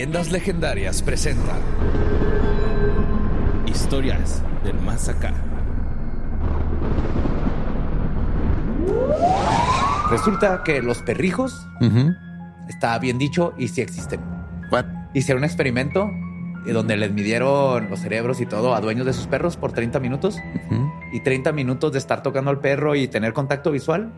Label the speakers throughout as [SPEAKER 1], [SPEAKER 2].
[SPEAKER 1] Leyendas Legendarias presenta Historias del Más Acá.
[SPEAKER 2] Resulta que los perrijos, está bien dicho, y sí existen.
[SPEAKER 3] What?
[SPEAKER 2] Hicieron un experimento eh, donde les midieron los cerebros y todo a dueños de sus perros por 30 minutos. Y 30 minutos de estar tocando al perro y tener contacto visual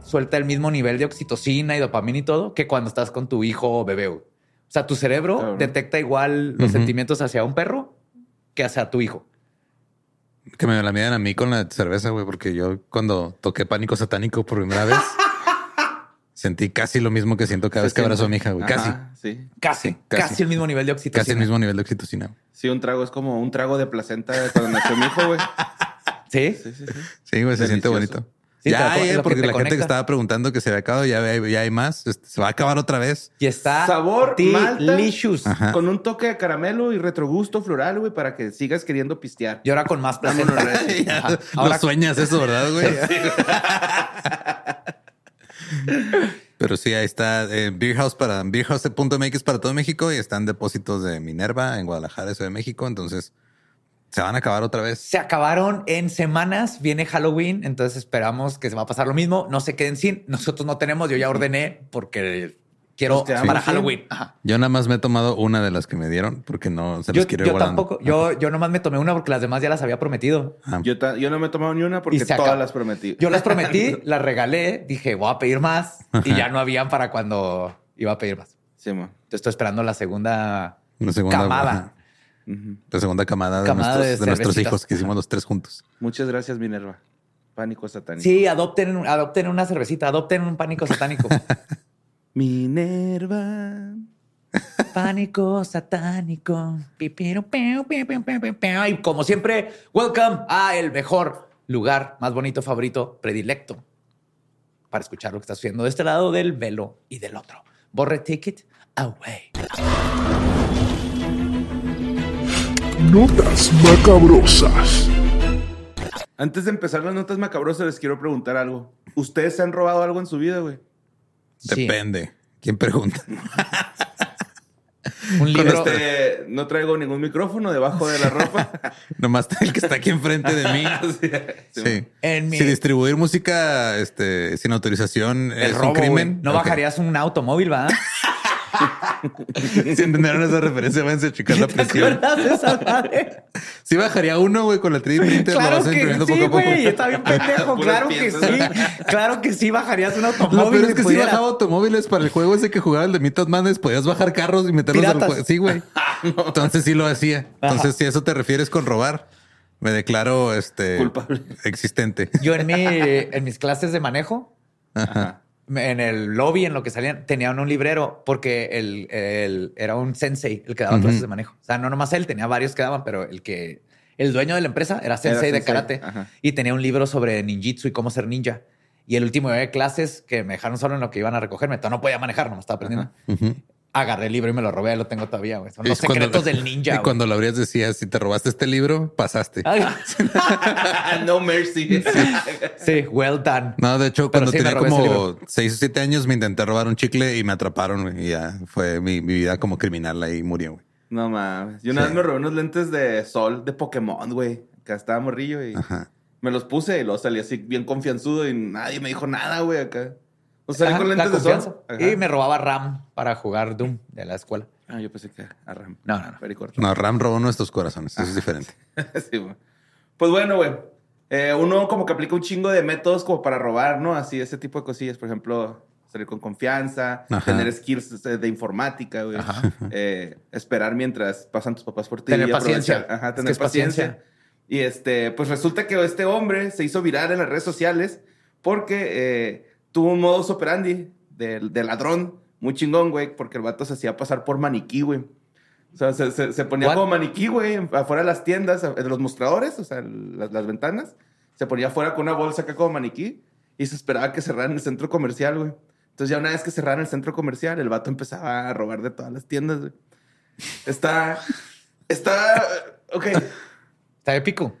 [SPEAKER 2] suelta el mismo nivel de oxitocina y dopamina y todo que cuando estás con tu hijo o bebé. O sea, tu cerebro detecta igual los sentimientos hacia un perro que hacia tu hijo.
[SPEAKER 3] Que me la midan a mí con la cerveza, güey, porque yo cuando toqué pánico satánico por primera vez sentí casi lo mismo que siento cada vez que abrazo a mi hija, güey. Casi,
[SPEAKER 4] Sí.
[SPEAKER 2] Casi,
[SPEAKER 3] Sí,
[SPEAKER 2] casi,
[SPEAKER 3] casi.
[SPEAKER 2] el mismo nivel de oxitocina.
[SPEAKER 3] casi el mismo nivel de oxitocina.
[SPEAKER 4] Sí, un trago es como un trago de placenta cuando nació mi hijo, güey.
[SPEAKER 2] Sí.
[SPEAKER 4] Sí, sí, sí.
[SPEAKER 3] Sí, güey, se siente bonito.
[SPEAKER 2] Sí,
[SPEAKER 3] ya,
[SPEAKER 2] te
[SPEAKER 3] porque la gente que estaba preguntando que se había acabado, ya, hay- ya hay más. Este, Se va a acabar otra vez.
[SPEAKER 2] Y está
[SPEAKER 4] Sabor, malta.
[SPEAKER 2] delicious.
[SPEAKER 3] Ajá.
[SPEAKER 4] Con un toque de caramelo y retrogusto floral, güey, para que sigas queriendo pistear.
[SPEAKER 2] Y ahora con más placenta.
[SPEAKER 3] Ya,
[SPEAKER 2] Ahora
[SPEAKER 3] sueñas eso, ¿verdad, güey? Pero sí, ahí está eh, Beer House para beerhouse.mx para todo México y están depósitos de Minerva en Guadalajara, eso de México. Entonces se van a acabar otra vez.
[SPEAKER 2] se acabaron en semanas. Viene Halloween, entonces esperamos que se va a pasar lo mismo. No se queden sin. Nosotros no tenemos. Yo ya ordené porque quiero para. Halloween. Ajá.
[SPEAKER 3] Yo nada más me he tomado una de las que me dieron porque no se
[SPEAKER 2] Yo,
[SPEAKER 3] las quiero
[SPEAKER 2] yo
[SPEAKER 3] guardando.
[SPEAKER 2] tampoco. Yo, yo nomás me tomé una porque las demás ya las había prometido.
[SPEAKER 3] Ah,
[SPEAKER 4] Yo, ta- yo no me he tomado ni una porque todas
[SPEAKER 2] acabó.
[SPEAKER 4] las prometí.
[SPEAKER 2] Yo las prometí, las regalé. Dije, voy a pedir más y ya no habían para cuando iba a pedir más.
[SPEAKER 4] Sí, man.
[SPEAKER 2] Entonces estoy esperando la segunda,
[SPEAKER 3] la segunda
[SPEAKER 2] camada.
[SPEAKER 3] La segunda camada de, nuestros,
[SPEAKER 2] de
[SPEAKER 3] de nuestros
[SPEAKER 2] cervecitas.
[SPEAKER 3] hijos que hicimos los tres juntos.
[SPEAKER 4] Muchas gracias, Minerva. Pánico satánico.
[SPEAKER 2] Sí, adopten, adopten una cervecita, adopten un pánico satánico.
[SPEAKER 4] Minerva.
[SPEAKER 2] Pánico satánico. Y como siempre, welcome a el mejor lugar, más bonito, favorito, predilecto para escuchar lo que está sucediendo de este lado del velo y del otro. Borre ticket away.
[SPEAKER 5] Notas macabrosas.
[SPEAKER 4] Antes de empezar las notas macabrosas, les quiero preguntar algo. ¿Ustedes se han robado algo en su vida, güey?
[SPEAKER 2] Sí.
[SPEAKER 3] Depende. ¿Quién pregunta?
[SPEAKER 2] Un libro.
[SPEAKER 4] Este, no traigo ningún micrófono debajo de la ropa.
[SPEAKER 3] Nomás el que está aquí enfrente de mí. Sí.
[SPEAKER 2] En mi-
[SPEAKER 3] Si distribuir música este, sin autorización
[SPEAKER 2] el
[SPEAKER 3] es
[SPEAKER 2] robo,
[SPEAKER 3] un crimen.
[SPEAKER 2] No bajarías un automóvil, ¿va?
[SPEAKER 3] Si entendieron esa referencia, váyanse a checar la
[SPEAKER 2] ¿Te
[SPEAKER 3] presión.
[SPEAKER 2] acuerdas de esa madre?
[SPEAKER 3] Si bajaría uno, güey, con la 3D printer, lo
[SPEAKER 2] Claro
[SPEAKER 3] vas
[SPEAKER 2] que sí,
[SPEAKER 3] poco a poco.
[SPEAKER 2] güey. Está bien pendejo.
[SPEAKER 4] Puras
[SPEAKER 2] Claro que sí. Claro que sí bajarías un
[SPEAKER 3] Lo
[SPEAKER 2] automóvil.
[SPEAKER 3] peor es que si
[SPEAKER 2] pudieras-
[SPEAKER 3] bajaba automóviles para el juego ese que jugaba el de Mythos Madness, podías bajar carros y meterlos al
[SPEAKER 2] Piratas.
[SPEAKER 3] juego. Sí, güey. Entonces sí lo hacía. Entonces,
[SPEAKER 2] Ajá.
[SPEAKER 3] si a eso te refieres con robar, me declaro este
[SPEAKER 4] Culpable.
[SPEAKER 3] existente.
[SPEAKER 2] Yo en, mi, en mis clases de manejo,
[SPEAKER 3] Ajá.
[SPEAKER 2] En el lobby, en lo que salían, tenían un librero porque el, el- era un sensei el que daba clases de manejo. O sea, no nomás él, tenía varios que daban, pero el que el dueño de la empresa era sensei de
[SPEAKER 4] sensei,
[SPEAKER 2] karate
[SPEAKER 4] ajá.
[SPEAKER 2] y tenía un libro sobre ninjitsu y cómo ser ninja. Y el último día de clases que me dejaron solo en lo que iban a recogerme, todavía no podía manejar, no me estaba aprendiendo.
[SPEAKER 3] Ujú.
[SPEAKER 2] Agarré el libro y me lo robé, lo tengo todavía, güey. Son
[SPEAKER 3] Y
[SPEAKER 2] los secretos del ninja.
[SPEAKER 3] Y
[SPEAKER 2] güey.
[SPEAKER 3] cuando lo abrías decías, si te robaste este libro, pasaste.
[SPEAKER 2] Ay,
[SPEAKER 4] no mercy.
[SPEAKER 2] sí, well done.
[SPEAKER 3] No, de hecho,
[SPEAKER 2] Pero
[SPEAKER 3] cuando
[SPEAKER 2] sí,
[SPEAKER 3] tenía como seis o siete años, me intenté robar un chicle y me atraparon. güey, Y ya fue mi, mi vida como criminal ahí murió. güey.
[SPEAKER 4] No mames. Yo una
[SPEAKER 3] Sí.
[SPEAKER 4] vez me robé unos lentes de sol de Pokémon, güey. Acá estaba morrillo y
[SPEAKER 3] Ajá.
[SPEAKER 4] me los puse y luego salí así bien confianzudo y nadie me dijo nada, güey, acá. O sea,
[SPEAKER 2] Ajá,
[SPEAKER 4] con
[SPEAKER 2] la
[SPEAKER 4] lentes de
[SPEAKER 2] confianza.
[SPEAKER 4] sol. Ajá.
[SPEAKER 2] Y me robaba RAM para jugar Doom de la escuela.
[SPEAKER 4] Ah, yo pensé que a Ram.
[SPEAKER 2] No, no, no.
[SPEAKER 4] Pericorto.
[SPEAKER 3] No, Ram robó nuestros corazones. Eso es diferente.
[SPEAKER 4] Sí, güey. Pues bueno, güey. Eh, uno como que aplica un chingo de métodos como para robar, ¿no? Así, ese tipo de cosillas. Por ejemplo, salir con confianza,
[SPEAKER 3] Ajá.
[SPEAKER 4] tener skills eh, de informática, güey.
[SPEAKER 2] Ajá.
[SPEAKER 4] Eh, esperar mientras pasan tus papás por ti.
[SPEAKER 2] Tener
[SPEAKER 4] aprovechar-
[SPEAKER 2] paciencia.
[SPEAKER 4] Ajá,
[SPEAKER 2] Es
[SPEAKER 4] tener
[SPEAKER 2] que es
[SPEAKER 4] paciencia.
[SPEAKER 2] paciencia.
[SPEAKER 4] Y este, pues resulta que este hombre se hizo viral en las redes sociales porque eh, tuvo un modus operandi de, de ladrón muy chingón, güey, porque el vato se hacía pasar por maniquí, güey. O sea, se, se- se ponía
[SPEAKER 2] What?
[SPEAKER 4] como maniquí, güey, afuera de las tiendas, de los mostradores, o sea, las, las ventanas. Se ponía afuera con una bolsa acá como maniquí y se esperaba que cerraran el centro comercial, güey. Entonces ya una vez que cerraran el centro comercial, el vato empezaba a robar de todas las tiendas, güey. Está... Está... Ok.
[SPEAKER 2] Está épico.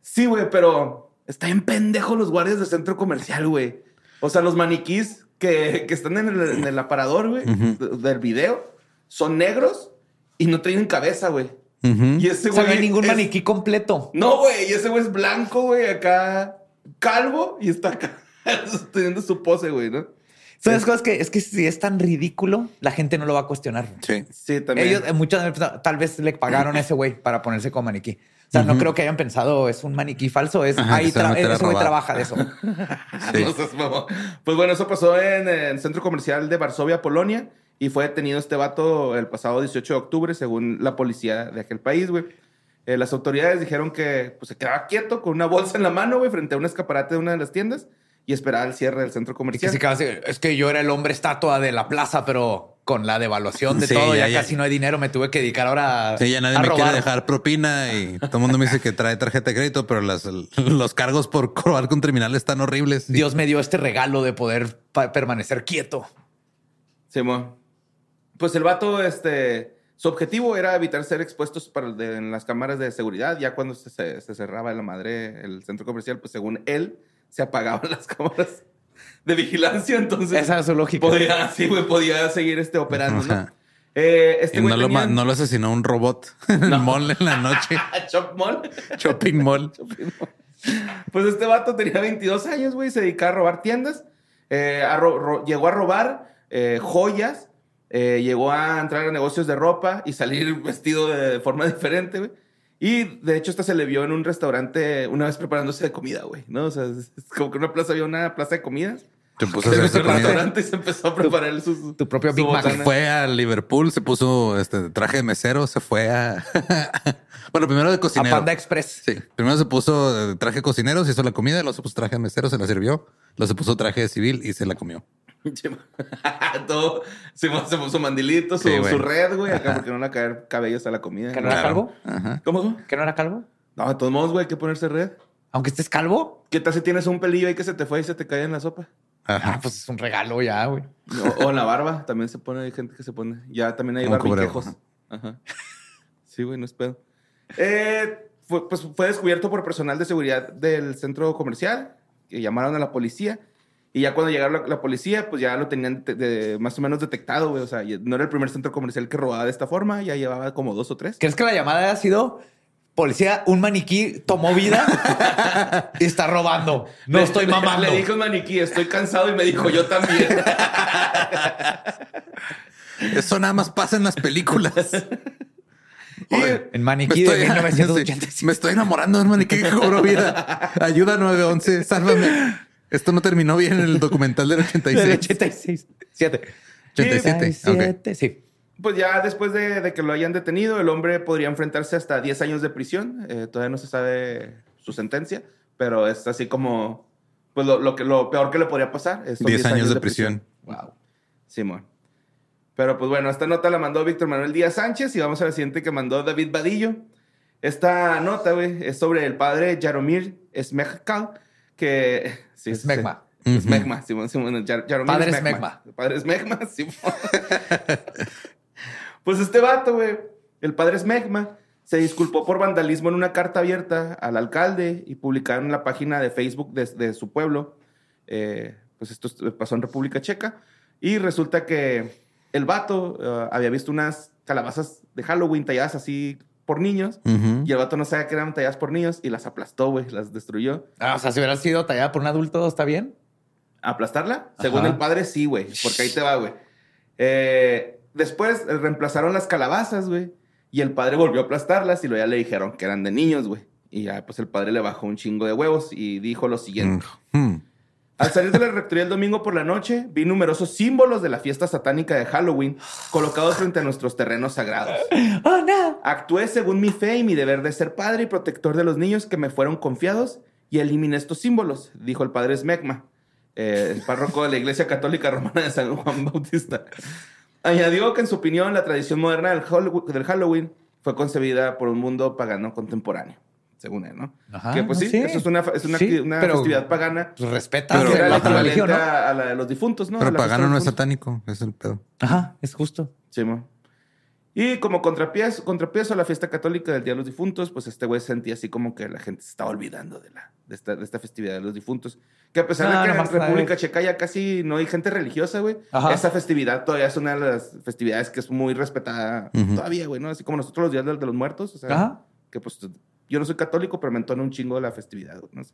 [SPEAKER 4] Sí, güey, pero está en pendejo los guardias del centro comercial, güey. O sea, los maniquís que, que están en el, en el aparador, güey, del video, son negros y no tienen cabeza, güey. Y ese
[SPEAKER 2] O sea,
[SPEAKER 4] güey.
[SPEAKER 2] no hay ningún
[SPEAKER 4] es-
[SPEAKER 2] maniquí completo.
[SPEAKER 4] No, güey, y ese güey es blanco, güey, acá calvo y está acá teniendo su pose, güey, ¿no?
[SPEAKER 2] ¿Sabes cosas que es que si es tan ridículo, la gente no lo va a cuestionar.
[SPEAKER 3] Sí.
[SPEAKER 4] Sí, también.
[SPEAKER 2] Ellos, eh, muchos tal vez le pagaron a ese güey para ponerse como maniquí. O sea, no creo que hayan pensado es un maniquí falso, es
[SPEAKER 3] Ajá,
[SPEAKER 2] ahí tra-
[SPEAKER 3] robar.
[SPEAKER 2] trabaja de eso.
[SPEAKER 3] Sí.
[SPEAKER 4] Pues bueno, eso pasó en el centro comercial de Varsovia, Polonia, y fue detenido este vato el pasado 18 de octubre, según la policía de aquel país, güey. Eh, las autoridades dijeron que pues, se quedaba quieto con una bolsa en la mano, güey, frente a un escaparate de una de las tiendas y esperaba el cierre del centro
[SPEAKER 2] Y que
[SPEAKER 4] comercial.
[SPEAKER 2] es que yo era el hombre estatua de la plaza, pero con la devaluación de
[SPEAKER 3] Sí,
[SPEAKER 2] todo, ya,
[SPEAKER 3] ya, ya.
[SPEAKER 2] casi no hay dinero, me tuve que dedicar ahora
[SPEAKER 3] Sí, ya nadie
[SPEAKER 2] a
[SPEAKER 3] me quiere
[SPEAKER 2] robar.
[SPEAKER 3] dejar propina y todo el mundo me dice que trae tarjeta de crédito, pero las, los cargos por robar con terminales están horribles.
[SPEAKER 2] Dios me dio este regalo de poder permanecer quieto.
[SPEAKER 4] Simón. Pues el vato, este, su objetivo era evitar ser expuestos para de- en las cámaras de seguridad. Ya cuando se, se- se cerraba la madre el centro comercial, pues según él, se apagaban las cámaras de vigilancia. Entonces,
[SPEAKER 2] Esa es su lógica.
[SPEAKER 4] podía, sí, güey, podía seguir este, operando, ¿no? Eh, este
[SPEAKER 3] Y no lo,
[SPEAKER 4] tenía-
[SPEAKER 3] ma- no lo asesinó un robot en el mall en la noche.
[SPEAKER 4] Shop Mall.
[SPEAKER 3] Shopping mall.
[SPEAKER 4] Pues este vato tenía 22 años, güey, se dedicaba a robar tiendas. Eh, a ro- ro- llegó a robar eh, joyas, eh, llegó a entrar a negocios de ropa y salir vestido de forma diferente, güey. Y de hecho, esta se le vio en un restaurante una vez preparándose de comida, güey, ¿no? O sea, es como que en una plaza había una plaza de comidas.
[SPEAKER 3] Se puso a
[SPEAKER 4] Se
[SPEAKER 3] hacer
[SPEAKER 4] restaurante y se empezó a preparar su,
[SPEAKER 2] tu propio Big Mac.
[SPEAKER 4] botana.
[SPEAKER 3] Fue a Liverpool, se puso este traje de mesero, se fue a. bueno, primero de
[SPEAKER 2] A
[SPEAKER 3] cocinero.
[SPEAKER 2] Panda Express.
[SPEAKER 3] Sí, primero se puso eh, traje de cocinero, se hizo la comida, luego se puso traje de mesero, se la sirvió, luego se puso traje de civil y se la comió.
[SPEAKER 4] Todo, se puso, se puso mandilito, su,
[SPEAKER 3] Sí,
[SPEAKER 4] su red, güey, acá porque no le va a caer cabellos a la comida.
[SPEAKER 2] ¿Que no era calvo?
[SPEAKER 3] Ajá.
[SPEAKER 4] ¿Cómo? cómo?
[SPEAKER 2] ¿Que no era calvo?
[SPEAKER 4] No, de todos modos, güey, hay que ponerse red.
[SPEAKER 2] Aunque estés calvo.
[SPEAKER 4] ¿Qué tal si tienes un pelillo ahí que se te fue y se te cae en la sopa?
[SPEAKER 3] Ajá.
[SPEAKER 2] Ah, pues es un regalo ya, güey.
[SPEAKER 4] O, o en la barba, también se pone, hay gente que se pone. Ya también hay barbiquejos. Ajá. Sí, güey, no es pedo. Eh, fue, pues fue descubierto por personal de seguridad del centro comercial, que llamaron a la policía. Y ya cuando llegaron la, la policía, pues ya lo tenían de- de- más o menos detectado, güey. O sea, no era el primer centro comercial que robaba de esta forma, ya llevaba como dos o tres.
[SPEAKER 2] ¿Crees que la llamada ha sido policía, un maniquí tomó vida y está robando? No
[SPEAKER 4] Le-
[SPEAKER 2] estoy mamando.
[SPEAKER 4] Le dijo un maniquí, estoy cansado y me dijo, yo también.
[SPEAKER 3] Eso nada más pasa en las películas.
[SPEAKER 4] Joder.
[SPEAKER 2] En maniquí de 1986.
[SPEAKER 3] me estoy enamorando de un maniquí que cobró vida. Ayuda 911, sálvame. Esto no terminó bien en el documental del 86.
[SPEAKER 2] 86. 7.
[SPEAKER 3] 87. ok.
[SPEAKER 2] Sí.
[SPEAKER 4] Pues ya después de, de que lo hayan detenido, el hombre podría enfrentarse hasta 10 años de prisión. Eh, todavía no se sabe su sentencia, pero es así como pues lo, lo que, lo peor que le podría pasar. es son
[SPEAKER 3] 10 años de prisión.
[SPEAKER 2] Wow.
[SPEAKER 4] Simón. Pero pues bueno, esta nota la mandó Víctor Manuel Díaz Sánchez y vamos a la siguiente que mandó David Vadillo. Esta nota, güey, es sobre el padre Jaromir Smekal, que... Sí, es-
[SPEAKER 2] Smegma.
[SPEAKER 4] Smegma, Simón, Simón, Jar- Jaromir
[SPEAKER 2] Padre
[SPEAKER 4] Smegma. Padre Smegma, Simón. Pues este vato, güey, el padre Smegma, se disculpó por vandalismo en una carta abierta al alcalde y publicaron en la página de Facebook de, de su pueblo. Eh, pues esto est- pasó en República Checa. Y resulta que el vato eh, había visto unas calabazas de Halloween talladas así por niños. Y el vato no sabía que eran talladas por niños y las aplastó, güey, las destruyó.
[SPEAKER 2] Ah, o sea, si hubiera sido tallada por un adulto, ¿está bien?
[SPEAKER 4] ¿Aplastarla? Según el padre, sí, güey. Porque ahí te va, güey. Eh, después eh, reemplazaron las calabazas, güey. Y el padre volvió a aplastarlas y luego ya le dijeron que eran de niños, güey. Y ya, pues el padre le bajó un chingo de huevos y dijo lo siguiente.
[SPEAKER 3] Mm.
[SPEAKER 4] Al salir de la rectoría el domingo por la noche, vi numerosos símbolos de la fiesta satánica de Halloween colocados frente a nuestros terrenos sagrados.
[SPEAKER 2] ¡Oh, no!
[SPEAKER 4] Actué según mi fe y mi deber de ser padre y protector de los niños que me fueron confiados y eliminé estos símbolos, dijo el padre Smegma, eh, el párroco de la Iglesia Católica Romana de San Juan Bautista. Añadió que en su opinión la tradición moderna del Hallow- del Halloween fue concebida por un mundo pagano contemporáneo, según él, ¿no?
[SPEAKER 2] Ajá,
[SPEAKER 4] que pues sí,
[SPEAKER 2] sí.
[SPEAKER 4] eso es una, es una,
[SPEAKER 2] Sí,
[SPEAKER 4] una
[SPEAKER 2] pero-
[SPEAKER 4] festividad pagana.
[SPEAKER 2] Pues respeta
[SPEAKER 3] Pero
[SPEAKER 4] era la
[SPEAKER 2] religión, ¿no?
[SPEAKER 4] a, la de los difuntos, ¿no?
[SPEAKER 3] Pero pagano no es satánico, es el pedo.
[SPEAKER 2] Ajá, es justo.
[SPEAKER 4] Sí, mo. Y como contrapeso, contrapeso a la fiesta católica del Día de los Difuntos, pues este güey sentía así como que la gente se estaba olvidando de, la, de, esta, de esta festividad de los difuntos. Que a pesar
[SPEAKER 2] No,
[SPEAKER 4] de que en República. Checa ya casi no hay gente religiosa, güey,
[SPEAKER 2] Ajá.
[SPEAKER 4] esa festividad todavía es una de las festividades que es muy respetada todavía, güey, ¿no? Así como nosotros los días de, de los muertos, o sea,
[SPEAKER 2] Ajá.
[SPEAKER 4] que pues yo no soy católico, pero me entona un chingo de la festividad, güey, no sé.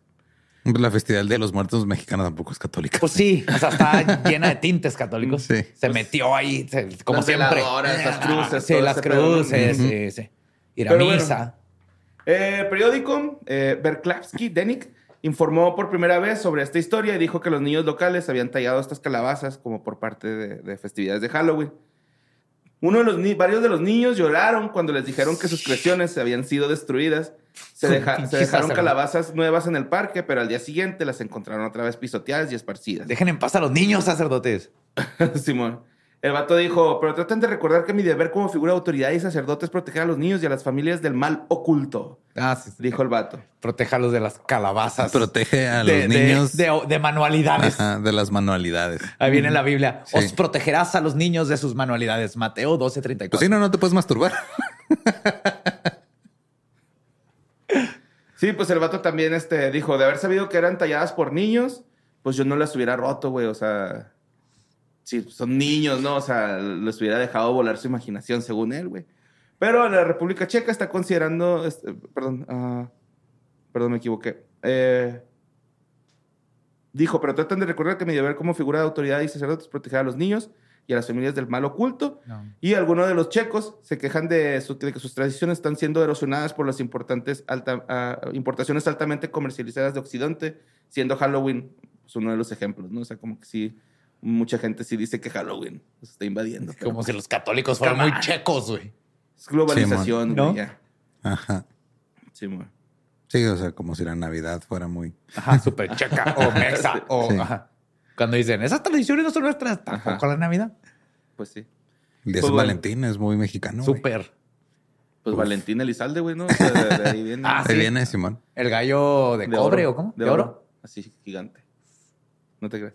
[SPEAKER 3] La festividad de los muertos mexicanos tampoco es católica.
[SPEAKER 2] Pues sí, o sea, está llena de tintes católicos.
[SPEAKER 3] Sí.
[SPEAKER 2] Se metió ahí, se- como
[SPEAKER 4] Las
[SPEAKER 2] siempre.
[SPEAKER 4] las cruces,
[SPEAKER 2] Sí, las cruces, sí, sí. Ir a
[SPEAKER 4] Pero bueno.
[SPEAKER 2] misa.
[SPEAKER 4] Eh, periódico eh, Berklavsky Denik informó por primera vez sobre esta historia y dijo que los niños locales habían tallado estas calabazas como por parte de, de festividades de Halloween. Uno de los ni- varios de los niños lloraron cuando les dijeron que sus creaciones habían sido destruidas. Se, deja- se dejaron calabazas nuevas en el parque, pero al día siguiente las encontraron otra vez pisoteadas y esparcidas.
[SPEAKER 2] Dejen en paz a los niños, sacerdotes.
[SPEAKER 4] Simón. El vato dijo, pero traten de recordar que mi deber como figura de autoridad y sacerdote es proteger a los niños y a las familias del mal oculto,
[SPEAKER 2] Ah, sí, sí.
[SPEAKER 4] dijo el vato.
[SPEAKER 2] Protéjalos de las calabazas.
[SPEAKER 3] Protege a
[SPEAKER 2] de,
[SPEAKER 3] los
[SPEAKER 2] de-
[SPEAKER 3] niños
[SPEAKER 2] De, de manualidades.
[SPEAKER 3] ajá, de las manualidades.
[SPEAKER 2] Ahí viene la Biblia.
[SPEAKER 3] Sí.
[SPEAKER 2] Os protegerás a los niños de sus manualidades. Mateo 12, 34.
[SPEAKER 3] Pues sí, no, no te puedes masturbar.
[SPEAKER 4] Sí, pues el vato también este, dijo, de haber sabido que eran talladas por niños, pues yo no las hubiera roto, güey. O sea, sí, son niños, ¿no? O sea, les hubiera dejado volar su imaginación, según él, güey. Pero la República Checa está considerando, este, perdón, ah, perdón, me equivoqué. Eh, dijo, pero tratan de recordar que mi deber como figura de autoridad y sacerdote es proteger a los niños y a las familias del mal oculto.
[SPEAKER 2] No.
[SPEAKER 4] Y algunos de los checos se quejan de, su- de que sus tradiciones están siendo erosionadas por las importantes alta- ah, importaciones altamente comercializadas de Occidente, siendo Halloween pues, uno de los ejemplos, ¿no? O sea, como que sí, mucha gente sí dice que Halloween se está invadiendo. pero
[SPEAKER 2] Como si los católicos fueran muy checos, güey.
[SPEAKER 4] Es globalización,
[SPEAKER 2] ¿no?
[SPEAKER 4] güey, ya.
[SPEAKER 3] Ajá.
[SPEAKER 4] Sí, güey.
[SPEAKER 3] Sí, o sea, como si la Navidad fuera muy.
[SPEAKER 2] Ajá, súper checa o mexa o
[SPEAKER 3] Sí.
[SPEAKER 2] ajá. Cuando dicen, esas tradiciones no son nuestras, tampoco
[SPEAKER 4] Ajá.
[SPEAKER 2] la Navidad.
[SPEAKER 4] Pues sí.
[SPEAKER 3] El día de
[SPEAKER 4] Pues
[SPEAKER 3] San. Valentín es muy mexicano.
[SPEAKER 2] Súper.
[SPEAKER 4] Pues Valentín Elizalde, güey, ¿no? O sea, de, ahí viene.
[SPEAKER 2] Ah,
[SPEAKER 3] Ahí
[SPEAKER 2] sí.
[SPEAKER 3] viene Simón.
[SPEAKER 2] El gallo de, cobre o cómo?
[SPEAKER 4] De, oro. Así, gigante. No te creas.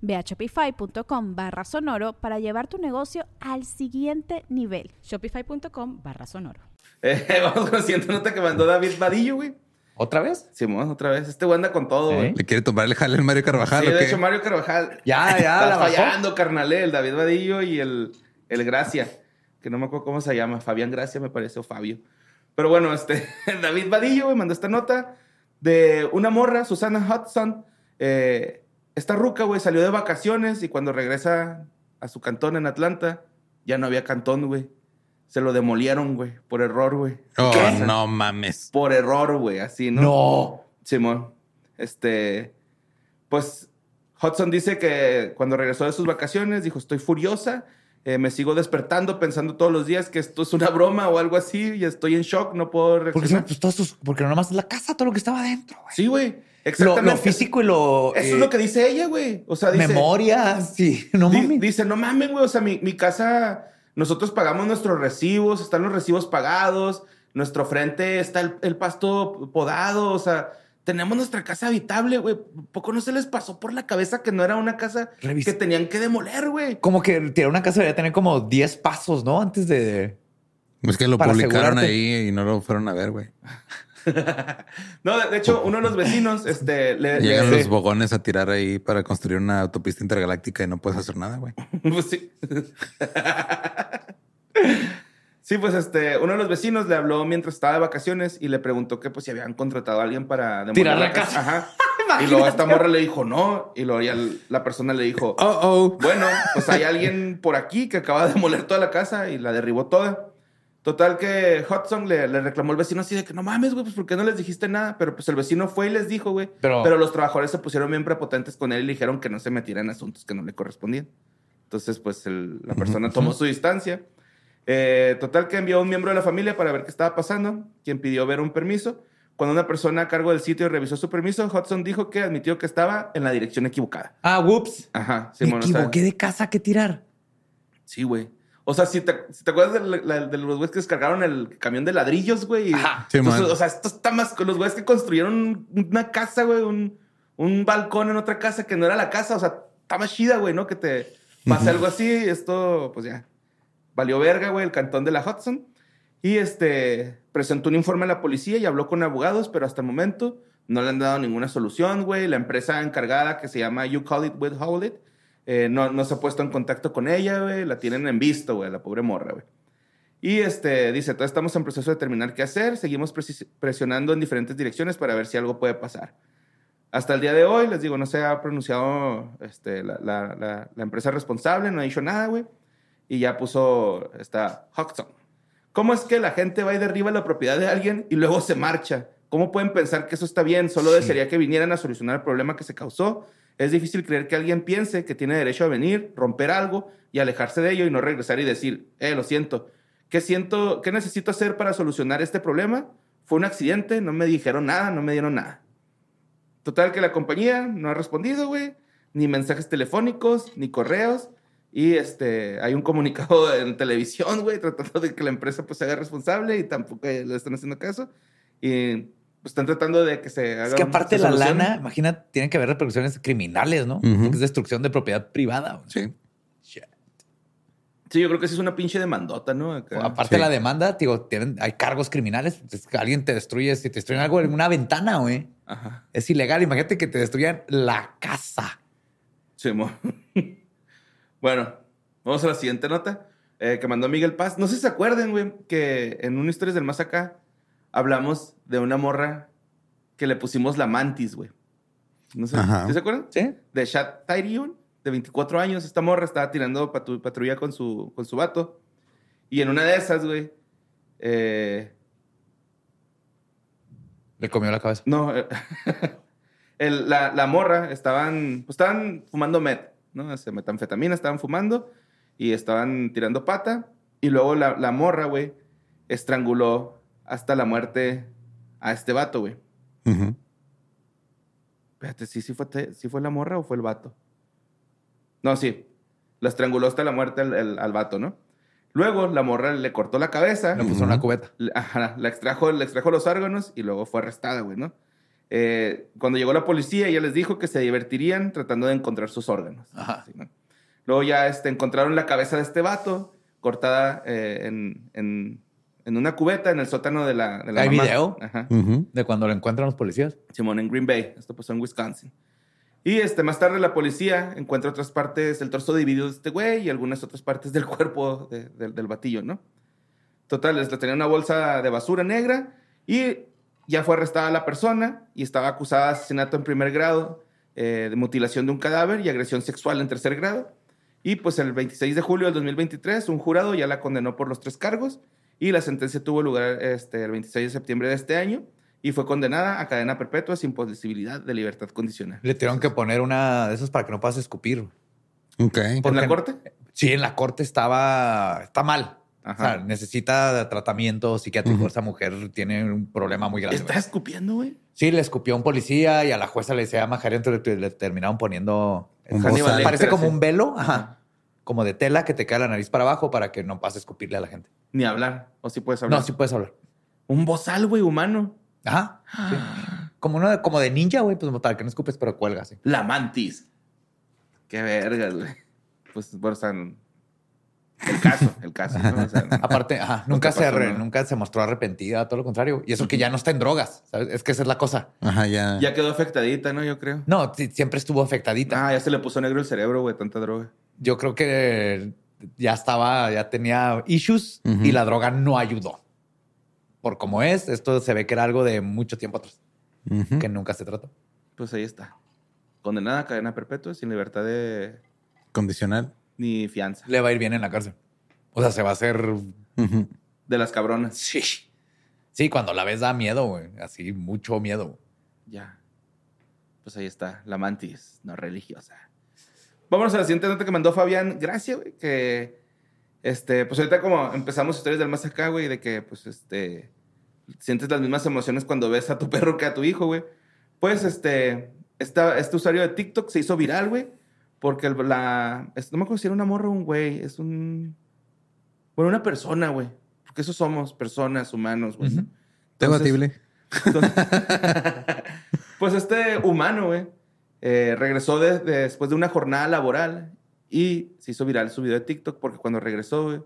[SPEAKER 6] Ve a shopify.com barra sonoro para llevar tu negocio al siguiente nivel.
[SPEAKER 7] Shopify.com barra sonoro.
[SPEAKER 4] Eh, vamos con la siguiente nota que mandó David Vadillo, güey.
[SPEAKER 2] ¿Otra vez?
[SPEAKER 4] Simón, otra vez. Este güey anda con todo,
[SPEAKER 2] ¿Eh?
[SPEAKER 4] güey.
[SPEAKER 3] ¿Le quiere tomar el jale al Mario Carvajal
[SPEAKER 4] Sí,
[SPEAKER 3] o
[SPEAKER 4] de
[SPEAKER 3] qué?
[SPEAKER 4] hecho, Mario Carvajal.
[SPEAKER 2] Ya, ya,
[SPEAKER 4] Está fallando, carnal, eh, el David Vadillo y el, el Gracia, que no me acuerdo cómo se llama, Fabián Gracia me parece, o Fabio. Pero bueno, este, David Vadillo, güey, mandó esta nota de una morra, Susana Hudson. Eh, esta ruca, güey, salió de vacaciones y cuando regresa a su cantón en Atlanta, ya no había cantón, güey. Se lo demolieron, güey, por error, güey.
[SPEAKER 3] Oh,
[SPEAKER 4] ¿Qué?
[SPEAKER 3] no mames.
[SPEAKER 4] Por error, güey, así, ¿no?
[SPEAKER 2] No.
[SPEAKER 4] Simón. Este. Pues Hudson dice que cuando regresó de sus vacaciones, dijo: Estoy furiosa. eh, me sigo despertando pensando todos los días que esto es una broma o algo así y estoy en shock, no puedo
[SPEAKER 2] Porque,
[SPEAKER 4] reaccionar.
[SPEAKER 2] pues, todos tus- porque no nomás es la casa, todo lo que estaba adentro, güey.
[SPEAKER 4] Sí, güey.
[SPEAKER 2] Lo,
[SPEAKER 4] Exactamente.
[SPEAKER 2] lo físico y lo.
[SPEAKER 4] Eso
[SPEAKER 2] eh,
[SPEAKER 4] es lo que dice ella, güey. O sea, dice.
[SPEAKER 2] Memoria, sí. No mames.
[SPEAKER 4] Dice, no mames, güey. O sea, mi, mi casa, nosotros pagamos nuestros recibos, están los recibos pagados, nuestro frente está el, el pasto podado, o sea, tenemos nuestra casa habitable, güey. ¿Poco no se les pasó por la cabeza que no era una casa que tenían que demoler, güey?
[SPEAKER 2] Como que tirar una casa debería tener como 10 pasos, ¿no? Antes de.
[SPEAKER 3] Es que lo publicaron
[SPEAKER 2] asegurarte.
[SPEAKER 3] ahí y no lo fueron a ver, güey.
[SPEAKER 4] No, de, de hecho, uno de los vecinos, este, le...
[SPEAKER 3] Llegan
[SPEAKER 4] le-
[SPEAKER 3] los bogones a tirar ahí para construir una autopista intergaláctica y no puedes hacer nada, güey.
[SPEAKER 4] Pues sí. Sí, pues este, uno de los vecinos le habló mientras estaba de vacaciones y le preguntó que pues si habían contratado a alguien para demoler
[SPEAKER 2] Tirar la casa.
[SPEAKER 4] Ajá. y luego esta morra le dijo no. Y luego ya la persona le dijo,
[SPEAKER 3] Oh, oh.
[SPEAKER 4] bueno, pues hay alguien por aquí que acaba de demoler toda la casa y la derribó toda. Total que Hudson le, le reclamó al vecino así de que no mames, güey, pues ¿por qué no les dijiste nada? Pero pues el vecino fue y les dijo, güey.
[SPEAKER 2] Pero-
[SPEAKER 4] Pero, los trabajadores se pusieron bien prepotentes con él y le dijeron que no se metiera en asuntos que no le correspondían. Entonces, pues el- la persona tomó su distancia. Eh, total que envió a un miembro de la familia para ver qué estaba pasando, quien pidió ver un permiso. Cuando una persona a cargo del sitio revisó su permiso, Hudson dijo que admitió que estaba en la dirección equivocada.
[SPEAKER 2] Ah, whoops.
[SPEAKER 4] Ajá,
[SPEAKER 2] Me
[SPEAKER 4] o sea,
[SPEAKER 2] equivoqué de casa que tirar.
[SPEAKER 4] Sí, güey. O sea, si te, si te acuerdas de, la- de los güeyes que descargaron el camión de ladrillos, güey.
[SPEAKER 2] Ajá.
[SPEAKER 3] Sí,
[SPEAKER 4] entonces, o sea, esto está más con los güeyes que construyeron una casa, güey, un, un balcón en otra casa que no era la casa. O sea, está más chida, güey, ¿no? Que te pase algo así. Esto, pues ya. Valió verga, güey, el cantón de la Hudson. Y este presentó un informe a la policía y habló con abogados, pero hasta el momento no le han dado ninguna solución, güey. La empresa encargada que se llama You Call It With Hold It eh, no, no se ha puesto en contacto con ella, güey. La tienen en visto, güey, la pobre morra, güey. Y este dice, todavía estamos en proceso de determinar qué hacer. Seguimos presi- presionando en diferentes direcciones para ver si algo puede pasar. Hasta el día de hoy, les digo, no se ha pronunciado este, la, la- la- la empresa responsable, no ha dicho nada, güey. Y ya puso esta Hudson. ¿Cómo es que la gente va y derriba la propiedad de alguien y luego se marcha? ¿Cómo pueden pensar que eso está bien? Solo desearía que vinieran a solucionar el problema que se causó. Es difícil creer que alguien piense que tiene derecho a venir, romper algo y alejarse de ello y no regresar y decir, eh, lo siento. ¿Qué siento? ¿Qué necesito hacer para solucionar este problema? Fue un accidente, no me dijeron nada, no me dieron nada. Total que la compañía no ha respondido, güey. Ni mensajes telefónicos, ni correos. Y este, hay un comunicado en televisión, güey, tratando de que la empresa pues se haga responsable y tampoco le están haciendo caso. Y pues están tratando de que se haga
[SPEAKER 2] Es que aparte la lana, imagina, tienen que haber repercusiones criminales, ¿no?
[SPEAKER 3] Ujú.
[SPEAKER 2] Es destrucción de propiedad privada.
[SPEAKER 3] Sí.
[SPEAKER 4] Sí, yo creo que sí es una pinche demandota, ¿no? Acá.
[SPEAKER 2] Aparte
[SPEAKER 3] Sí.
[SPEAKER 2] de la demanda, digo, tienen, hay cargos criminales. Es que alguien te destruye, si te destruyen algo en una ventana, güey.
[SPEAKER 4] Ajá.
[SPEAKER 2] Es ilegal. Imagínate que te destruyan la casa.
[SPEAKER 4] Sí, mo. bueno, vamos a la siguiente nota eh, que mandó Miguel Paz. No sé si se acuerden, güey, que en un Historias del Más Acá hablamos de una morra que le pusimos la mantis, güey. No sé. ¿sí se acuerdan?
[SPEAKER 2] ¿Sí?
[SPEAKER 4] De Shat Tyrion, de 24 años. Esta morra estaba tirando patru- patrulla con su, con su vato. Y en una de esas, güey, eh,
[SPEAKER 2] Le comió la cabeza.
[SPEAKER 4] no, eh, el- la, la morra estaban, pues estaban fumando met, ¿no? O sea, metanfetamina estaban fumando y estaban tirando pata. Y luego la, la morra, güey, estranguló hasta la muerte a este vato, güey.
[SPEAKER 3] Ujú.
[SPEAKER 4] Espérate, ¿sí, sí, fue, ¿sí fue la morra o fue el vato? No, sí. La estranguló hasta la muerte al, al- al vato, ¿no? Luego la morra le cortó la cabeza.
[SPEAKER 2] Le puso una cubeta.
[SPEAKER 4] Le- Ajá, la extrajo, le extrajo los órganos y luego fue arrestada, güey, ¿no? Eh, cuando llegó la policía, ella les dijo que se divertirían tratando de encontrar sus órganos.
[SPEAKER 2] Ajá.
[SPEAKER 4] Luego ya este, encontraron la cabeza de este vato cortada eh, en, en- en una cubeta en el sótano de la, de la
[SPEAKER 2] ¿Hay
[SPEAKER 4] mamá.
[SPEAKER 2] video?
[SPEAKER 4] Ajá.
[SPEAKER 3] Ujú.
[SPEAKER 2] De cuando lo encuentran los policías.
[SPEAKER 4] Simón, en Green Bay. Esto pasó en Wisconsin. Y este, más tarde la policía encuentra otras partes del torso dividido de este güey y algunas otras partes del cuerpo de- del- del batillo, ¿no? Total, les le tenía una bolsa de basura negra y ya fue arrestada la persona y estaba acusada de asesinato en primer grado, eh, de mutilación de un cadáver y agresión sexual en tercer grado. Y pues el 26 de julio del 2023, un jurado ya la condenó por los tres cargos y la sentencia tuvo lugar este, el 26 de septiembre de este año y fue condenada a cadena perpetua sin posibilidad de libertad condicional.
[SPEAKER 2] Le tuvieron que poner una de esas para que no puedas escupir.
[SPEAKER 3] Ok.
[SPEAKER 4] ¿En
[SPEAKER 2] Porque-
[SPEAKER 4] la corte?
[SPEAKER 2] Sí, en la corte estaba, está mal. O
[SPEAKER 4] Ajá.
[SPEAKER 2] sea, necesita tratamiento psiquiátrico. Esa mujer tiene un problema muy grande.
[SPEAKER 4] ¿Está escupiendo, güey?
[SPEAKER 2] Sí, le escupió a un policía y a la jueza le decía Majaria, entonces le, le terminaron poniendo. Parece como
[SPEAKER 4] Sí.
[SPEAKER 2] un velo, ajá, como de tela que te queda la nariz para abajo para que no pase a escupirle a la gente.
[SPEAKER 4] Ni hablar. ¿O sí puedes hablar?
[SPEAKER 2] No, sí puedes hablar.
[SPEAKER 4] Un bozal, güey, humano.
[SPEAKER 2] Ajá. sí. Como uno de, como de ninja, güey, pues para que no escupes, pero cuelga así.
[SPEAKER 4] La mantis. Qué vergas, güey. Pues, bueno, sea, el caso, el caso. ¿no? O sea,
[SPEAKER 2] Aparte, ajá, nunca, se nunca se mostró arrepentida, todo lo contrario. Y eso que ya no está en drogas, ¿sabes? Es que esa es la cosa.
[SPEAKER 3] Ajá, ya.
[SPEAKER 4] ya quedó afectadita, ¿no? Yo creo.
[SPEAKER 2] No, siempre estuvo afectadita.
[SPEAKER 4] Ah, ya se le puso negro el cerebro, güey, tanta droga.
[SPEAKER 2] Yo creo que ya estaba, ya tenía issues y la droga no ayudó. Por como es, esto se ve que era algo de mucho tiempo atrás, que nunca se trató.
[SPEAKER 4] Pues ahí está. Condenada a cadena perpetua sin libertad de
[SPEAKER 3] Condicional.
[SPEAKER 4] ni fianza.
[SPEAKER 2] Le va a ir bien en la cárcel. O sea, se va a hacer.
[SPEAKER 4] De las cabronas.
[SPEAKER 2] Sí. Sí, cuando la ves da miedo, güey. Así, mucho miedo.
[SPEAKER 4] Ya. Pues ahí está, la mantis, no religiosa. Vámonos a la siguiente nota que mandó Fabián Gracia, güey, que este, pues ahorita como empezamos historias del más acá, güey, de que pues este sientes las mismas emociones cuando ves a tu perro que a tu hijo, güey. Pues este esta, este usuario de TikTok se hizo viral, güey, porque el- la no me acuerdo si era una morra o un güey, es un bueno, una persona, güey. Porque eso somos personas, humanos, güey. ¿no?
[SPEAKER 2] Ujú.
[SPEAKER 3] Debatible.
[SPEAKER 4] Entonces- pues este humano, güey, eh, regresó de- de- después de una jornada laboral y se hizo viral su video de TikTok porque cuando regresó, güey,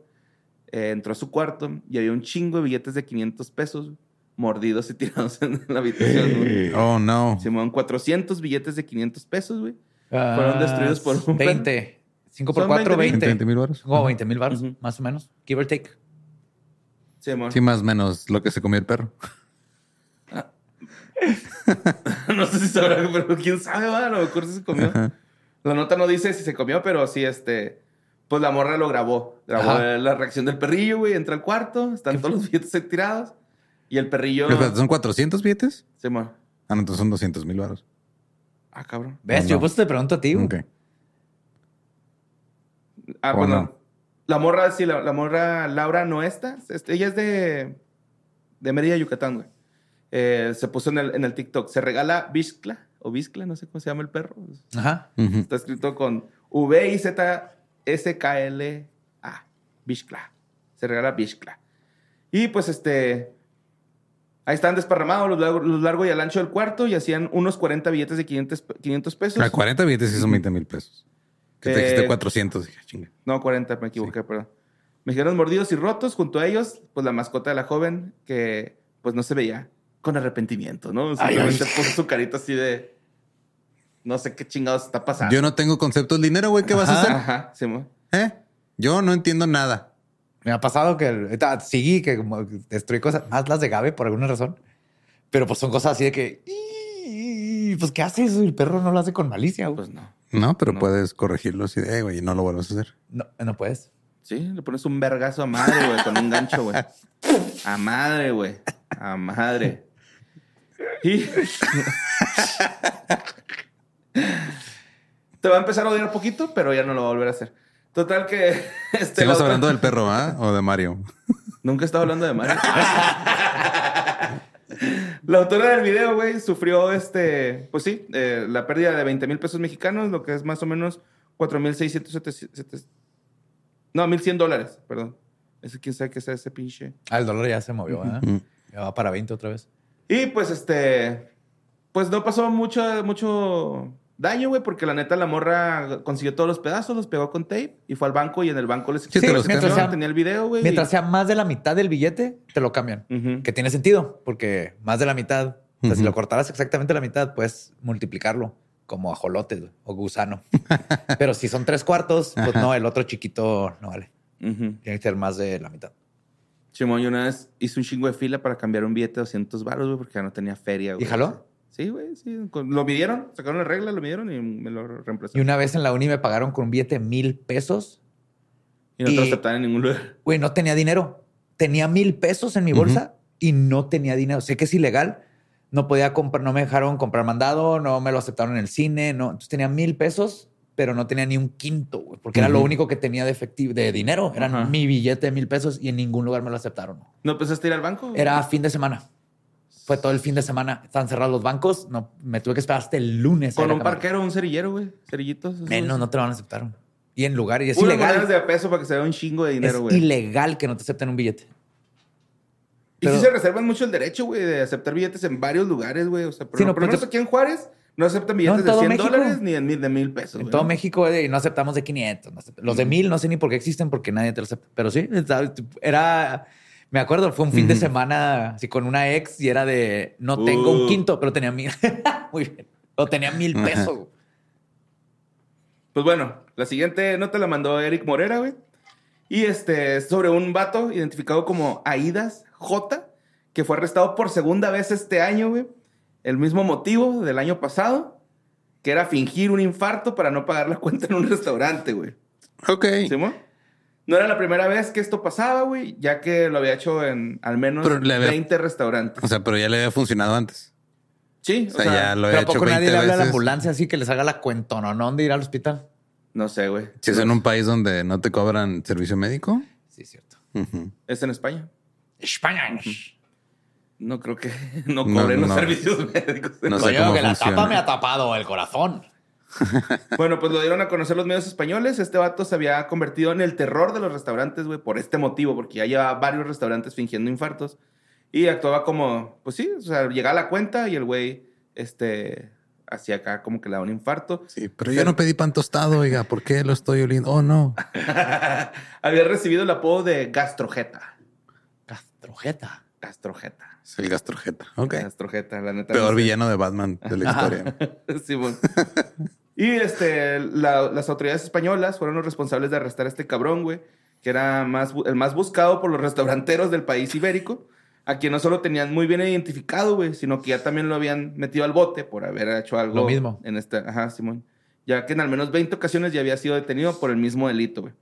[SPEAKER 4] eh, entró a su cuarto y había un chingo de billetes de 500 pesos mordidos y tirados en la habitación, güey.
[SPEAKER 3] Oh, no.
[SPEAKER 4] Simón, 400 billetes de 500 pesos, güey. Fueron destruidos por un
[SPEAKER 2] 20. 5 por
[SPEAKER 4] Son
[SPEAKER 2] 4,
[SPEAKER 4] 20.
[SPEAKER 2] 20.
[SPEAKER 3] 20 mil baros.
[SPEAKER 2] Como 20 mil baros,
[SPEAKER 4] Ujú.
[SPEAKER 2] más o menos. Give or take.
[SPEAKER 4] Simón.
[SPEAKER 3] Sí, más o menos lo que se comió el perro.
[SPEAKER 4] no sé si sabrá, pero quién sabe, va, a lo mejor sí se comió.
[SPEAKER 3] Ajá.
[SPEAKER 4] La nota no dice si se comió, pero sí, este. Pues la morra lo grabó. Grabó
[SPEAKER 2] Ajá.
[SPEAKER 4] la reacción del perrillo, güey. Entra al cuarto, están todos los billetes tirados. Y el perrillo.
[SPEAKER 3] ¿Son 400 billetes?
[SPEAKER 4] Se muere.
[SPEAKER 3] Ah, no, entonces son 200 mil baros.
[SPEAKER 4] Ah, cabrón.
[SPEAKER 2] ¿Ves?
[SPEAKER 3] No,
[SPEAKER 2] Yo
[SPEAKER 3] no.
[SPEAKER 2] pues te pregunto a ti. güey.
[SPEAKER 3] Ok.
[SPEAKER 4] Ah,
[SPEAKER 3] ¿O
[SPEAKER 4] bueno.
[SPEAKER 3] no?
[SPEAKER 4] La morra, sí, la, la morra Laura Noesta. Este, ella es de. De Mérida, Yucatán, güey. Eh, se puso en el, en el TikTok. Se regala Bishkla o Bishkla, no sé cómo se llama el perro.
[SPEAKER 2] Ajá.
[SPEAKER 4] Está escrito con V I Z S K L A. Bishkla. Se regala Bishkla. Y pues este. Ahí están desparramados los largo, los largo y al ancho del cuarto y hacían unos 40 billetes de 500, pe- 500 pesos.
[SPEAKER 3] Ah, 40 billetes sí son 20 mil pesos. Que te
[SPEAKER 4] Eh,
[SPEAKER 3] dijiste 400. Dije, chinga.
[SPEAKER 4] No, 40, me equivoqué, perdón. Mexicanos mordidos y rotos, junto a ellos, pues la mascota de la joven que pues no se veía con arrepentimiento, ¿no? Simplemente puso su carita así de. No sé qué chingados está pasando.
[SPEAKER 3] Yo no tengo conceptos de dinero, güey. ¿Qué vas a hacer?
[SPEAKER 4] Ajá, sí,
[SPEAKER 3] ¿Eh? Yo no entiendo nada.
[SPEAKER 2] Me ha pasado que seguí que como destruí cosas, más las de Gabe por alguna razón. Pero pues son cosas así de que. "Y, Pues, ¿qué haces? El perro no lo hace con malicia. güey.
[SPEAKER 4] Pues no.
[SPEAKER 3] No, pero
[SPEAKER 4] No.
[SPEAKER 3] puedes corregirlo así de, "Eh, güey, no lo vuelvas a hacer.
[SPEAKER 2] No, no puedes.
[SPEAKER 4] Sí, le pones un vergazo a madre, güey, con un gancho, güey. A madre, güey. A madre. Y. Te va a empezar a odiar poquito, pero ya no lo va a volver a hacer. Total que. Este,
[SPEAKER 3] hablando del perro, ¿ah? O de Mario.
[SPEAKER 4] Nunca he estado hablando de Mario. la autora del video, güey, sufrió este. Pues sí, eh, la pérdida de 20 mil pesos mexicanos, lo que es más o menos 4,600. No, 1,100 dólares, perdón. Ese quién sabe qué sea ese pinche.
[SPEAKER 2] Ah, el dólar ya se movió, ¿verdad?
[SPEAKER 3] Ujú.
[SPEAKER 2] Ya va para 20 otra vez.
[SPEAKER 4] Y pues este. Pues no pasó mucho, mucho daño, güey, porque la neta la morra consiguió todos los pedazos, los pegó con tape y fue al banco y en el banco les
[SPEAKER 3] Sí, te los
[SPEAKER 2] mientras sea-
[SPEAKER 4] tenía el video, güey.
[SPEAKER 2] Mientras sea más de la mitad del billete, te lo cambian. Que tiene sentido, porque más de la mitad, o sea, si lo cortaras exactamente la mitad, puedes multiplicarlo como ajolote o gusano. Pero si son tres cuartos, pues
[SPEAKER 3] Ajá.
[SPEAKER 2] no, el otro chiquito no vale. Tiene que ser más de la mitad.
[SPEAKER 4] Simón, yo una vez hice un chingo de fila para cambiar un billete de 200 baros, güey, porque ya no tenía feria, güey.
[SPEAKER 2] ¿Y jaló?
[SPEAKER 4] Sí, güey, sí. Lo midieron, sacaron la regla, lo midieron y me lo reemplazaron.
[SPEAKER 2] Y una vez en la uni me pagaron con un billete de mil pesos.
[SPEAKER 4] Y no te lo aceptaban en ningún lugar.
[SPEAKER 2] Güey, no tenía dinero. Tenía mil pesos en mi bolsa y no tenía dinero. Sé que es ilegal. No podía comprar, no me dejaron comprar mandado, no me lo aceptaron en el cine, no. Entonces tenía mil pesos, pero no tenía ni un quinto, güey, porque era lo único que tenía de efectivo, de dinero. Era
[SPEAKER 4] Ajá.
[SPEAKER 2] mi billete de mil pesos y en ningún lugar me lo aceptaron.
[SPEAKER 4] ¿No empezaste a ir al banco?
[SPEAKER 2] Era fin de semana. Fue todo el fin de semana. Estaban cerrados los bancos. No, me tuve que esperar hasta el lunes.
[SPEAKER 4] Con un parquero, un cerillero, güey. Cerillitos.
[SPEAKER 2] Menos, no te lo van a aceptar. Y en lugar, y es ilegal.
[SPEAKER 4] de peso para que se vea un chingo de
[SPEAKER 2] es
[SPEAKER 4] dinero, güey.
[SPEAKER 2] ilegal que no te acepten un billete.
[SPEAKER 4] Y sí se reservan mucho el derecho, güey, de aceptar billetes en varios lugares, güey. O sea,
[SPEAKER 2] Sí, no, pero
[SPEAKER 4] menos
[SPEAKER 2] te-
[SPEAKER 4] aquí en Juárez no aceptan billetes
[SPEAKER 2] en
[SPEAKER 4] de
[SPEAKER 2] todo
[SPEAKER 4] 100
[SPEAKER 2] México.
[SPEAKER 4] dólares ni de mil, de mil pesos,
[SPEAKER 2] En
[SPEAKER 4] güey.
[SPEAKER 2] todo México güey, no aceptamos de 500. no acepta- Los de 1000 no sé ni por qué existen porque nadie te lo acepta. Pero sí, era... Me acuerdo, fue un fin de semana así con una ex y era de no tengo un quinto, pero tenía mil. Muy bien. O tenía mil pesos.
[SPEAKER 4] Pues bueno, la siguiente nota la mandó Eric Morera, güey. Y este, es sobre un vato identificado como Aidas J, que fue arrestado por segunda vez este año, güey. El mismo motivo del año pasado, que era fingir un infarto para no pagar la cuenta en un restaurante, güey.
[SPEAKER 3] Ok.
[SPEAKER 4] ¿Simón? No era la primera vez que esto pasaba, güey, ya que lo había hecho en al menos
[SPEAKER 3] Pero había-
[SPEAKER 4] 20 restaurantes.
[SPEAKER 3] O sea, pero ya le había funcionado antes.
[SPEAKER 4] sí,
[SPEAKER 3] O sea, ya lo
[SPEAKER 2] Pero
[SPEAKER 3] había
[SPEAKER 2] ¿a
[SPEAKER 3] hecho 20
[SPEAKER 2] nadie le habla a la ambulancia así que les haga la cuentononón de ir al hospital?
[SPEAKER 4] No sé, güey.
[SPEAKER 3] Si es en un país donde no te cobran servicio médico.
[SPEAKER 2] Sí, es cierto.
[SPEAKER 4] Es en España.
[SPEAKER 2] España.
[SPEAKER 4] No creo que no
[SPEAKER 3] No,
[SPEAKER 4] cobren los
[SPEAKER 3] no.
[SPEAKER 4] servicios médicos.
[SPEAKER 3] No sé
[SPEAKER 2] Oye,
[SPEAKER 3] cómo
[SPEAKER 2] que la
[SPEAKER 3] funciona.
[SPEAKER 2] tapa me ha tapado el corazón.
[SPEAKER 4] Bueno, pues lo dieron a conocer los medios españoles. Este vato se había convertido en el terror de los restaurantes, güey, por este motivo, porque ya llevaba varios restaurantes fingiendo infartos. Y actuaba como, pues sí, o sea, llegaba la cuenta y el güey, este, hacía acá como que le daba un infarto.
[SPEAKER 3] Sí, pero yo no pedí pan tostado, oiga, ¿por qué lo estoy oliendo? Oh, no.
[SPEAKER 4] había recibido el apodo de gastrojeta.
[SPEAKER 2] Gastrojeta.
[SPEAKER 4] Gastrojeta.
[SPEAKER 3] Es el gastrojeta. Ok.
[SPEAKER 4] Gastrojeta, la neta.
[SPEAKER 3] Peor
[SPEAKER 4] no sé.
[SPEAKER 3] villano de Batman de la historia.
[SPEAKER 4] Simón. y este, la- las autoridades españolas fueron los responsables de arrestar a este cabrón, güey, que era más, el más buscado por los restauranteros del país ibérico, a quien no solo tenían muy bien identificado, güey, sino que ya también lo habían metido al bote por haber hecho algo.
[SPEAKER 2] Lo mismo.
[SPEAKER 4] En esta, ajá, Simón. Ya que en al menos 20 ocasiones ya había sido detenido por el mismo delito, güey.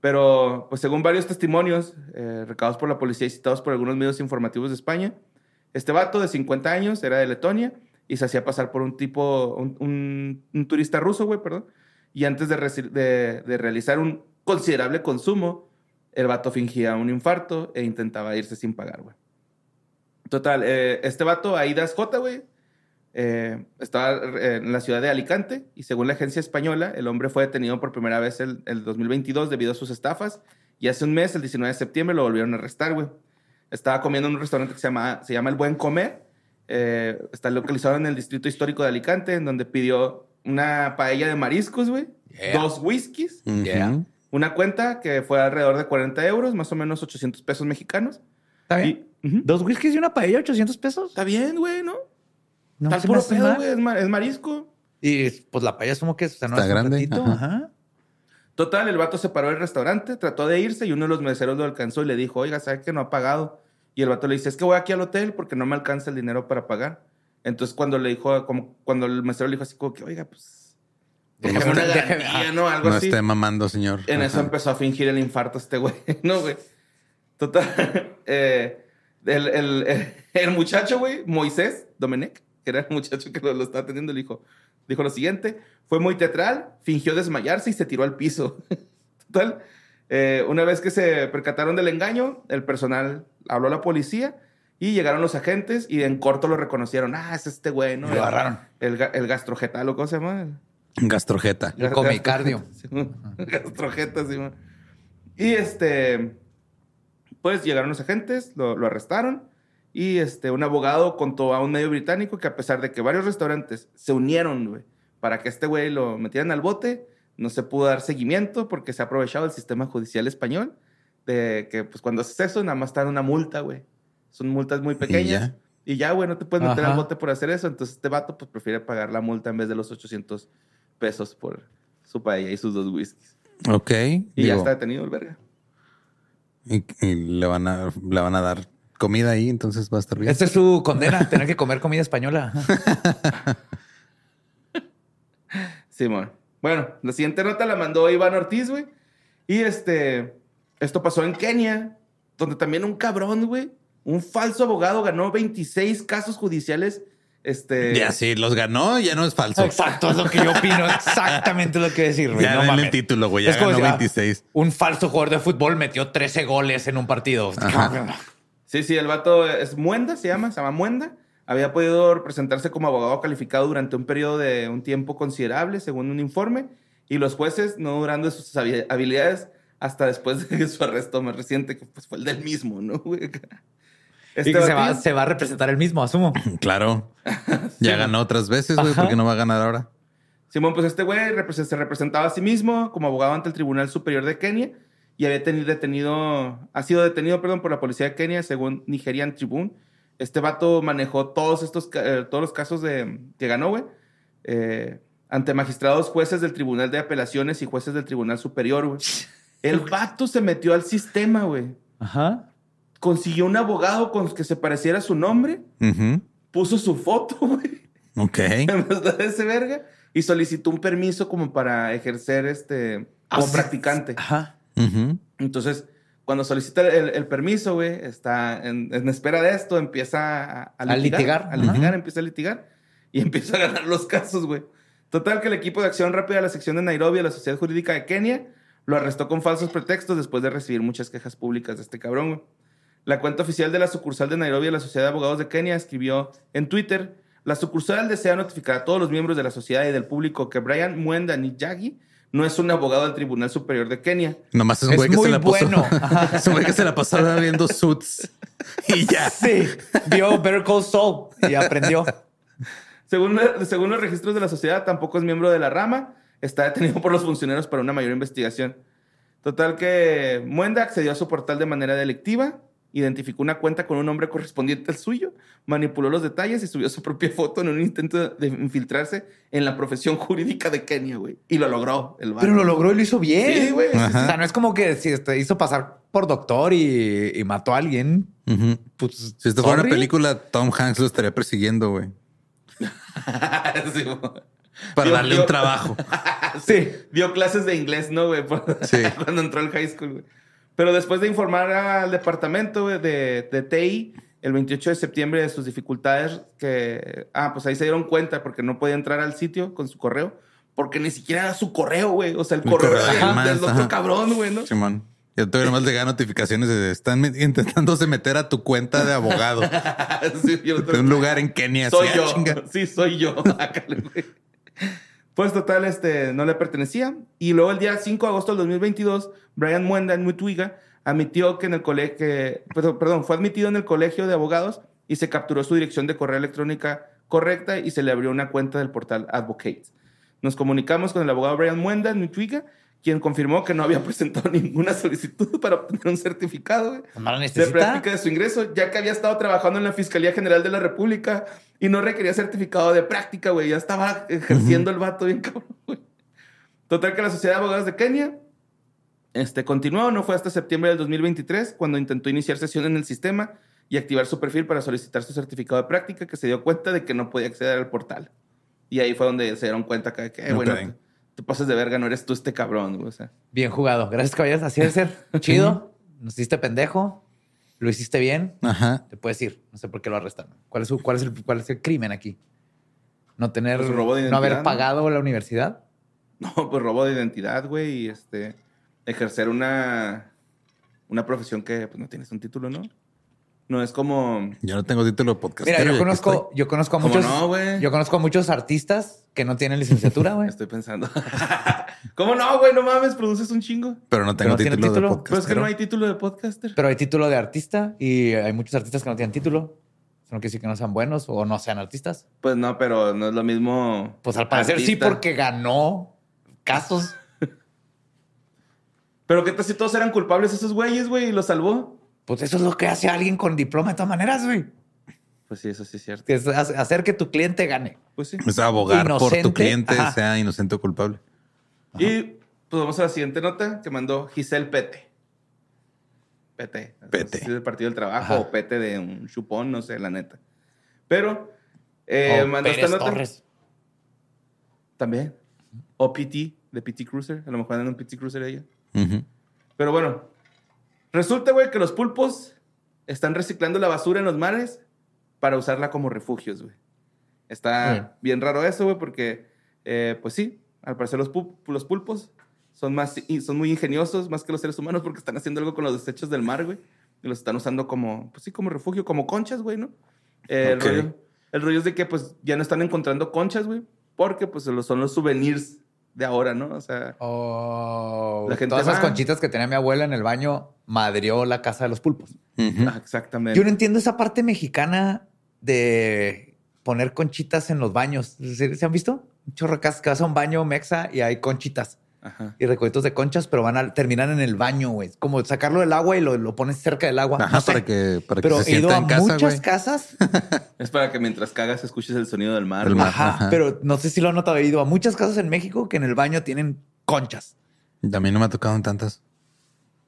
[SPEAKER 4] Pero, pues según varios testimonios eh, recabados por la policía y citados por algunos medios informativos de España, este vato de 50 años era de Letonia y se hacía pasar por un tipo, un, un- un turista ruso, güey, perdón. Y antes de, de- de realizar un considerable consumo, el vato fingía un infarto e intentaba irse sin pagar, güey. Total, eh, este vato, Aidas J, güey, eh, estaba eh, en la ciudad de Alicante y según la agencia española, el hombre fue detenido por primera vez el, el 2022 debido a sus estafas y hace un mes, el 19 de septiembre, lo volvieron a arrestar, güey. Estaba comiendo en un restaurante que se llama, se llama El Buen Comer. eh, está localizado en el distrito histórico de Alicante, en donde pidió una paella de mariscos, güey,
[SPEAKER 2] Yeah.
[SPEAKER 4] dos whiskies.
[SPEAKER 2] Yeah.
[SPEAKER 4] una cuenta que fue alrededor de 40 euros, más o menos 800 pesos mexicanos.
[SPEAKER 2] ¿Está bien?
[SPEAKER 4] Y-.
[SPEAKER 2] ¿Dos whiskies y una paella, 800 pesos?
[SPEAKER 4] Está bien, güey, ¿no?
[SPEAKER 2] No
[SPEAKER 4] puro pedo, güey, es, ma- es marisco.
[SPEAKER 2] Y pues la paella es como que o sea, no
[SPEAKER 3] Está
[SPEAKER 2] es
[SPEAKER 3] grande, ajá.
[SPEAKER 2] Ajá.
[SPEAKER 4] Total, el vato se paró del restaurante, trató de irse y uno de los meseros lo alcanzó y le dijo, oiga, ¿sabe que no ha pagado? Y el vato le dice, es que voy aquí al hotel porque no me alcanza el dinero para pagar. Entonces cuando le dijo, como cuando el mesero le dijo así como que, oiga, pues, déjame una garantía, ¿no? Algo
[SPEAKER 3] No
[SPEAKER 4] así.
[SPEAKER 3] esté mamando, señor.
[SPEAKER 4] En eso empezó a fingir el infarto este güey. No, güey. Total. eh, el, el- el- el muchacho, güey, Moisés Domenech, que era el muchacho que lo, lo estaba atendiendo, le dijo, dijo lo siguiente. Fue muy teatral, fingió desmayarse y se tiró al piso. Total. eh, una vez que se percataron del engaño, el personal habló a la policía y llegaron los agentes y en corto lo reconocieron. Ah, es este güey, ¿no?
[SPEAKER 2] Lo agarraron.
[SPEAKER 4] El, el gastrogetalo, ¿cómo se llama?
[SPEAKER 3] Gastrojeta.
[SPEAKER 2] El comicardio.
[SPEAKER 4] Gastrojeta, sí, man. Y este, pues llegaron los agentes, lo, lo arrestaron. Y este, un abogado contó a un medio británico que a pesar de que varios restaurantes se unieron, güey, para que este güey lo metieran al bote, no se pudo dar seguimiento porque se ha aprovechado el sistema judicial español de que, pues, cuando haces eso, nada más te dan una multa, güey. Son multas muy pequeñas. Y ya, güey, no te puedes meter
[SPEAKER 2] Ajá.
[SPEAKER 4] al bote por hacer eso. Entonces, este vato, pues, prefiere pagar la multa en vez de los 800 pesos por su paella y sus dos whiskies.
[SPEAKER 3] Ok.
[SPEAKER 4] Y ya está detenido el verga.
[SPEAKER 3] Y, y le van a le van a dar comida ahí, entonces va a estar bien.
[SPEAKER 2] Esta es su condena, tener que comer comida española.
[SPEAKER 4] Simón. Bueno, la siguiente nota la mandó Iván Ortiz, güey. Y este, esto pasó en Kenia, donde también un cabrón, güey, un falso abogado ganó 26 casos judiciales. Este,
[SPEAKER 3] Ya sí, los ganó, ya no es falso.
[SPEAKER 2] Exacto, es lo que yo opino. Exactamente lo que decir, güey.
[SPEAKER 3] Ya
[SPEAKER 2] No
[SPEAKER 3] denle el título, güey. Ya
[SPEAKER 2] Es como
[SPEAKER 3] ganó
[SPEAKER 2] si, ah,
[SPEAKER 3] 26.
[SPEAKER 2] Un falso jugador de fútbol metió 13 goles en un partido.
[SPEAKER 4] Sí, sí, el vato es Muenda, se llama, se llama Muenda. Había podido presentarse como abogado calificado durante un periodo de un tiempo considerable, según un informe, y los jueces no durando sus habi- habilidades hasta después de su arresto más reciente, que pues fue el del mismo, ¿no? güey?
[SPEAKER 2] Y
[SPEAKER 4] Este
[SPEAKER 2] que se va,
[SPEAKER 4] batillo-
[SPEAKER 2] se va a representar el mismo, asumo.
[SPEAKER 3] Claro. Ya ganó otras veces, güey.
[SPEAKER 2] Ajá.
[SPEAKER 3] ¿Por qué no va a ganar ahora?
[SPEAKER 4] Simón, pues este güey se representaba a sí mismo como abogado ante el Tribunal Superior de Kenia y había tenido detenido, ha sido detenido, perdón, por la policía de Kenia, según Nigerian Tribune. Este vato manejó todos estos, eh, todos los casos de, que ganó, güey, eh, ante magistrados, jueces del Tribunal de Apelaciones y jueces del Tribunal Superior, güey. El vato se metió al sistema, güey.
[SPEAKER 2] Ajá.
[SPEAKER 4] Consiguió un abogado con que se pareciera a su nombre,
[SPEAKER 3] Ujú.
[SPEAKER 4] puso su foto, güey.
[SPEAKER 3] Ok.
[SPEAKER 4] en verdad ese verga y solicitó un permiso como para ejercer este como
[SPEAKER 2] Ah, sí.
[SPEAKER 4] practicante.
[SPEAKER 2] Ajá.
[SPEAKER 4] Entonces, cuando solicita el, el permiso, güey, está en, en espera de esto, empieza a, a
[SPEAKER 2] A litigar.
[SPEAKER 4] A litigar, empieza a litigar y empieza a ganar los casos, güey. Total que el equipo de acción rápida de la sección de Nairobi de la Sociedad Jurídica de Kenia lo arrestó con falsos pretextos después de recibir muchas quejas públicas de este cabrón, güey. La cuenta oficial de la sucursal de Nairobi de la Sociedad de Abogados de Kenia escribió en Twitter, la sucursal desea notificar a todos los miembros de la sociedad y del público que Brian Mwenda Nijagi no es un abogado del Tribunal Superior de Kenia.
[SPEAKER 3] Nomás es un
[SPEAKER 2] Es
[SPEAKER 3] güey que se
[SPEAKER 2] muy
[SPEAKER 3] la pasó.
[SPEAKER 2] bueno.
[SPEAKER 3] Que se la pasaba viendo suits. Y ya.
[SPEAKER 2] Sí. Vio Better Call Saul y aprendió.
[SPEAKER 4] Según, según los registros de la sociedad, tampoco es miembro de la rama. Está detenido por los funcionarios para una mayor investigación. Total que Muenda accedió a su portal de manera delictiva, identificó una cuenta con un nombre correspondiente al suyo, manipuló los detalles y subió su propia foto en un intento de infiltrarse en la profesión jurídica de Kenia, güey. Y lo logró. El vato.
[SPEAKER 2] Pero lo logró y lo hizo bien.
[SPEAKER 4] Sí, güey.
[SPEAKER 2] O sea, no es como que si te hizo pasar por doctor y, y mató a alguien. Pues,
[SPEAKER 3] Si esto fuera una película, Tom Hanks lo estaría persiguiendo, güey.
[SPEAKER 4] Sí.
[SPEAKER 3] Para darle un trabajo.
[SPEAKER 2] Sí.
[SPEAKER 4] Dio clases de inglés, ¿no, güey? Por-
[SPEAKER 3] Sí.
[SPEAKER 4] Cuando entró al high school, güey. Pero después de informar al departamento de, de TI el 28 de septiembre de sus dificultades, que... Ah, pues ahí se dieron cuenta porque no podía entrar al sitio con su correo. Porque ni siquiera era su correo, güey. O sea, el,
[SPEAKER 3] El
[SPEAKER 4] correo,
[SPEAKER 3] correo de
[SPEAKER 4] del,
[SPEAKER 3] más,
[SPEAKER 4] del otro
[SPEAKER 3] ajá.
[SPEAKER 4] cabrón, güey, ¿no?
[SPEAKER 3] Simón. Yo todavía nomás le llegan notificaciones de están intentándose meter a tu cuenta de abogado
[SPEAKER 4] Sí, yo-
[SPEAKER 3] de un lugar en Kenia.
[SPEAKER 4] Soy yo.
[SPEAKER 3] chinga.
[SPEAKER 4] Sí, soy yo. Pues total, este, no le pertenecía. Y luego el día 5 de agosto del 2022, Brian Muenda en Mutwiga admitió que en el colegio, perdón, perdón, fue admitido en el colegio de abogados y se capturó su dirección de correo electrónica correcta y se le abrió una cuenta del portal Advocates. Nos comunicamos con el abogado Brian Muenda en Mutwiga, quien confirmó que no había presentado ninguna solicitud para obtener un certificado.
[SPEAKER 2] No
[SPEAKER 4] de práctica de su ingreso, ya que había estado trabajando en la Fiscalía General de la República y no requería certificado de práctica, güey. Ya estaba ejerciendo el vato bien cabrón, güey. Total que la Sociedad de Abogados de Kenia este, continuó, no fue hasta septiembre del 2023 cuando intentó iniciar sesión en el sistema y activar su perfil para solicitar su certificado de práctica, que se dio cuenta de que no podía acceder al portal. Y ahí fue donde se dieron cuenta que, que, eh, bueno,
[SPEAKER 3] Ok.
[SPEAKER 4] Te, pasas de verga, no eres tú este cabrón, güey. O sea,
[SPEAKER 2] Bien jugado. Gracias, caballeros. Así de ser. Chido. Nos hiciste pendejo. Lo hiciste bien.
[SPEAKER 3] Ajá.
[SPEAKER 2] Te puedes ir. No sé por qué lo arrestaron. ¿Cuál es, su- cuál es, el, cuál es el crimen aquí? ¿No tener...
[SPEAKER 4] Pues robo de
[SPEAKER 2] no haber pagado la universidad?
[SPEAKER 4] No, pues robo de identidad, güey, y este ejercer una una profesión que pues no tienes un título, ¿no? No es como
[SPEAKER 3] Yo no tengo título de podcast.
[SPEAKER 2] Mira, yo conozco, yo conozco a
[SPEAKER 4] ¿Cómo
[SPEAKER 2] muchos...
[SPEAKER 4] no, güey?
[SPEAKER 2] Yo conozco a muchos artistas que no tienen licenciatura, güey.
[SPEAKER 4] estoy pensando. ¿Cómo no, güey? No mames, produces un chingo.
[SPEAKER 3] Pero no tengo
[SPEAKER 2] no
[SPEAKER 3] título,
[SPEAKER 2] título.
[SPEAKER 3] de podcast.
[SPEAKER 4] Pero es que no hay título de podcaster.
[SPEAKER 2] Pero hay título de artista y hay muchos artistas que no tienen título. Eso no quiere decir que no sean buenos o no sean artistas.
[SPEAKER 4] Pues no, pero no es lo mismo.
[SPEAKER 2] Pues al parecer sí, porque ganó casos.
[SPEAKER 4] Pero qué tal si todos eran culpables esos güeyes, güey, y los salvó.
[SPEAKER 2] Pues eso es lo que hace alguien con diploma de todas maneras, güey.
[SPEAKER 4] Pues sí, eso sí es cierto.
[SPEAKER 2] Que es hace- hacer que tu cliente gane.
[SPEAKER 4] Pues sí.
[SPEAKER 3] Es abogar por
[SPEAKER 2] Inocente.
[SPEAKER 3] tu cliente,
[SPEAKER 2] Ajá.
[SPEAKER 3] sea inocente o culpable.
[SPEAKER 4] Y pues vamos a la siguiente nota que mandó Giselle Pete. PT.
[SPEAKER 3] PT.
[SPEAKER 4] Si es del Partido del Trabajo
[SPEAKER 2] Ajá.
[SPEAKER 4] o PT de un chupón, no sé, la neta. Pero eh,
[SPEAKER 2] O
[SPEAKER 4] mandó esta
[SPEAKER 2] Pérez
[SPEAKER 4] nota.
[SPEAKER 2] Torres.
[SPEAKER 4] También. O PT, de PT Cruiser. A lo mejor andan en un PT Cruiser ella.
[SPEAKER 3] Ujú.
[SPEAKER 4] Pero bueno, resulta, güey, que los pulpos están reciclando la basura en los mares para usarla como refugios, güey. Está
[SPEAKER 2] Bien.
[SPEAKER 4] bien raro eso, güey, porque, eh, pues sí, al parecer los, pu- los pulpos son, más, y son muy ingeniosos, más que los seres humanos, porque están haciendo algo con los desechos del mar, güey. Y los están usando como, pues sí, como refugio, como conchas, güey, ¿no? Eh, el, rollo, el rollo es de que, pues, ya no están encontrando conchas, güey, porque, pues, son los souvenirs de ahora, ¿no? O sea,
[SPEAKER 2] Oh,
[SPEAKER 4] La gente
[SPEAKER 2] todas esas
[SPEAKER 4] va.
[SPEAKER 2] conchitas que tenía mi abuela en el baño madrió la casa de los pulpos.
[SPEAKER 4] Ah, exactamente.
[SPEAKER 2] Yo no entiendo esa parte mexicana de poner conchitas en los baños. ¿Se, se han visto? Un chorro de casas que vas a un baño mexa y hay conchitas
[SPEAKER 4] Ajá.
[SPEAKER 2] y recogitos de conchas, pero van a terminar en el baño, güey. Como sacarlo del agua y lo, lo pones cerca del agua.
[SPEAKER 3] Ajá,
[SPEAKER 2] No sé.
[SPEAKER 3] para que, para que
[SPEAKER 2] pero
[SPEAKER 3] se
[SPEAKER 2] he ido
[SPEAKER 3] sienta
[SPEAKER 2] a
[SPEAKER 3] en casa,
[SPEAKER 2] muchas
[SPEAKER 3] güey.
[SPEAKER 2] casas.
[SPEAKER 4] Es para que mientras cagas escuches el sonido del mar.
[SPEAKER 2] Ajá,
[SPEAKER 3] Ajá.
[SPEAKER 2] pero no sé si lo han notado. He ido a muchas casas en México que en el baño tienen conchas.
[SPEAKER 3] A mí no me ha tocado en tantas.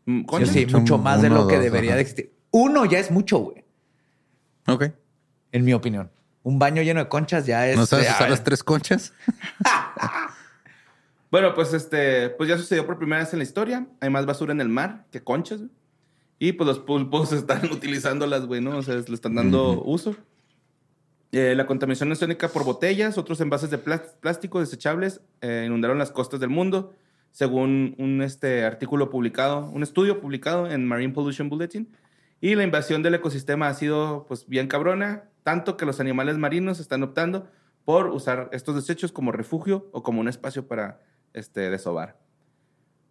[SPEAKER 4] Mm,
[SPEAKER 2] Yo
[SPEAKER 4] ¿concha?
[SPEAKER 2] sí,
[SPEAKER 3] Son
[SPEAKER 2] mucho más de lo que
[SPEAKER 3] dos,
[SPEAKER 2] debería
[SPEAKER 3] ajá.
[SPEAKER 2] de existir. Uno ya es mucho, güey,
[SPEAKER 3] Ok.
[SPEAKER 2] en mi opinión. Un baño lleno de conchas ya es.
[SPEAKER 3] ¿No sabes
[SPEAKER 2] a
[SPEAKER 3] usar las tres conchas?
[SPEAKER 4] Bueno, pues este, pues ya sucedió por primera vez en la historia. Hay más basura en el mar que conchas, güey. Y pues los pulpos están utilizándolas, güey, ¿no? O sea, le están dando uso. Eh, la contaminación oceánica por botellas, otros envases de plás- plástico desechables eh, inundaron las costas del mundo, según un este, artículo publicado, un estudio publicado en Marine Pollution Bulletin. Y la invasión del ecosistema ha sido pues bien cabrona, tanto que los animales marinos están optando por usar estos desechos como refugio o como un espacio para este, desovar.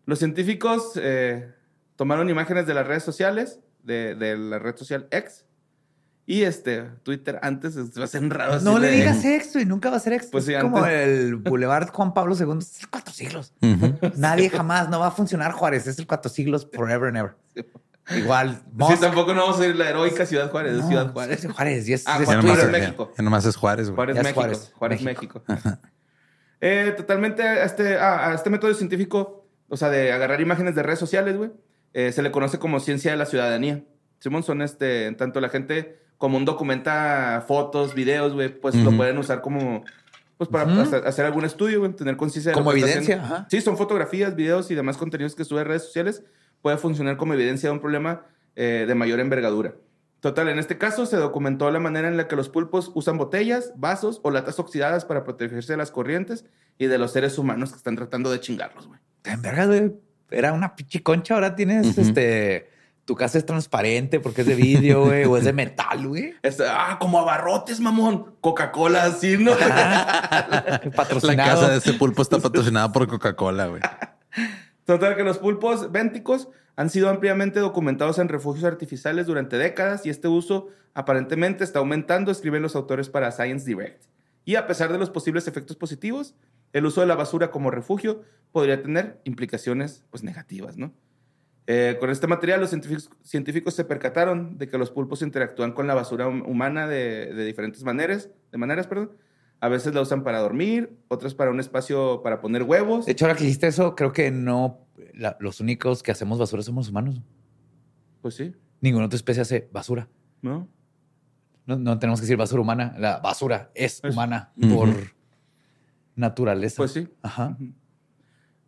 [SPEAKER 4] Los científicos eh, tomaron imágenes de las redes sociales, de, de la red social X, y este, Twitter antes, se va a ser raro.
[SPEAKER 2] No le digas ex, y nunca va a ser ex.
[SPEAKER 4] Pues sí,
[SPEAKER 2] es como
[SPEAKER 4] antes-
[SPEAKER 2] el Boulevard Juan Pablo II. Es el cuatro siglos.
[SPEAKER 3] Ujú.
[SPEAKER 2] Nadie jamás no va a funcionar Juárez. Es el cuatro siglos forever and ever. Igual.
[SPEAKER 4] Sí,
[SPEAKER 2] Musk,
[SPEAKER 4] tampoco no vamos a ir la heroica Ciudad Juárez, es
[SPEAKER 2] no,
[SPEAKER 4] Ciudad Juárez.
[SPEAKER 2] es Juárez. Y es,
[SPEAKER 4] Ah,
[SPEAKER 2] es
[SPEAKER 4] Juárez,
[SPEAKER 3] es,
[SPEAKER 4] México.
[SPEAKER 3] ya nomás es Juárez, güey.
[SPEAKER 4] Juárez,
[SPEAKER 2] es
[SPEAKER 4] México.
[SPEAKER 2] Juárez,
[SPEAKER 4] Juárez,
[SPEAKER 2] México.
[SPEAKER 4] México. Eh, totalmente a este, a, a este método científico, o sea, de agarrar imágenes de redes sociales, güey, eh, se le conoce como ciencia de la ciudadanía. Simón, son este, tanto la gente como un documenta fotos, videos, güey, pues lo
[SPEAKER 3] Ujú.
[SPEAKER 4] pueden usar como, pues para
[SPEAKER 2] Ujú.
[SPEAKER 4] hacer, hacer algún estudio, güey, tener conciencia lo
[SPEAKER 2] Como evidencia, ajá.
[SPEAKER 4] Sí, son fotografías, videos y demás contenidos que sube a redes sociales. Puede funcionar como evidencia de un problema eh, de mayor envergadura. Total, en este caso se documentó la manera en la que los pulpos usan botellas, vasos o latas oxidadas para protegerse de las corrientes y de los seres humanos que están tratando de chingarlos, güey.
[SPEAKER 2] En verga, güey. Era una pinche concha. Ahora tienes este. Tu casa es transparente porque es de vidrio, güey, o es de metal, güey.
[SPEAKER 4] Ah, como abarrotes, mamón. Coca-Cola, así, ¿no?
[SPEAKER 3] La
[SPEAKER 2] Patrocinado.
[SPEAKER 3] casa de ese pulpo está patrocinada por Coca-Cola, güey.
[SPEAKER 4] Total, que los pulpos bénticos han sido ampliamente documentados en refugios artificiales durante décadas y este uso aparentemente está aumentando, escriben los autores para Science Direct. Y a pesar de los posibles efectos positivos, el uso de la basura como refugio podría tener implicaciones pues, negativas, ¿no? Eh, con este material, los científicos, científicos se percataron de que los pulpos interactúan con la basura hum- humana de, de diferentes maneras, de maneras, perdón. A veces la usan para dormir, otras para un espacio para poner huevos.
[SPEAKER 2] De hecho, ahora que dijiste eso, creo que no. La- los únicos que hacemos basura somos humanos.
[SPEAKER 4] Pues sí,
[SPEAKER 2] Ninguna otra especie hace basura.
[SPEAKER 4] ¿no?
[SPEAKER 2] No, no tenemos que decir basura humana. La basura es
[SPEAKER 4] Es-
[SPEAKER 2] humana por naturaleza.
[SPEAKER 4] Pues sí.
[SPEAKER 2] Ajá.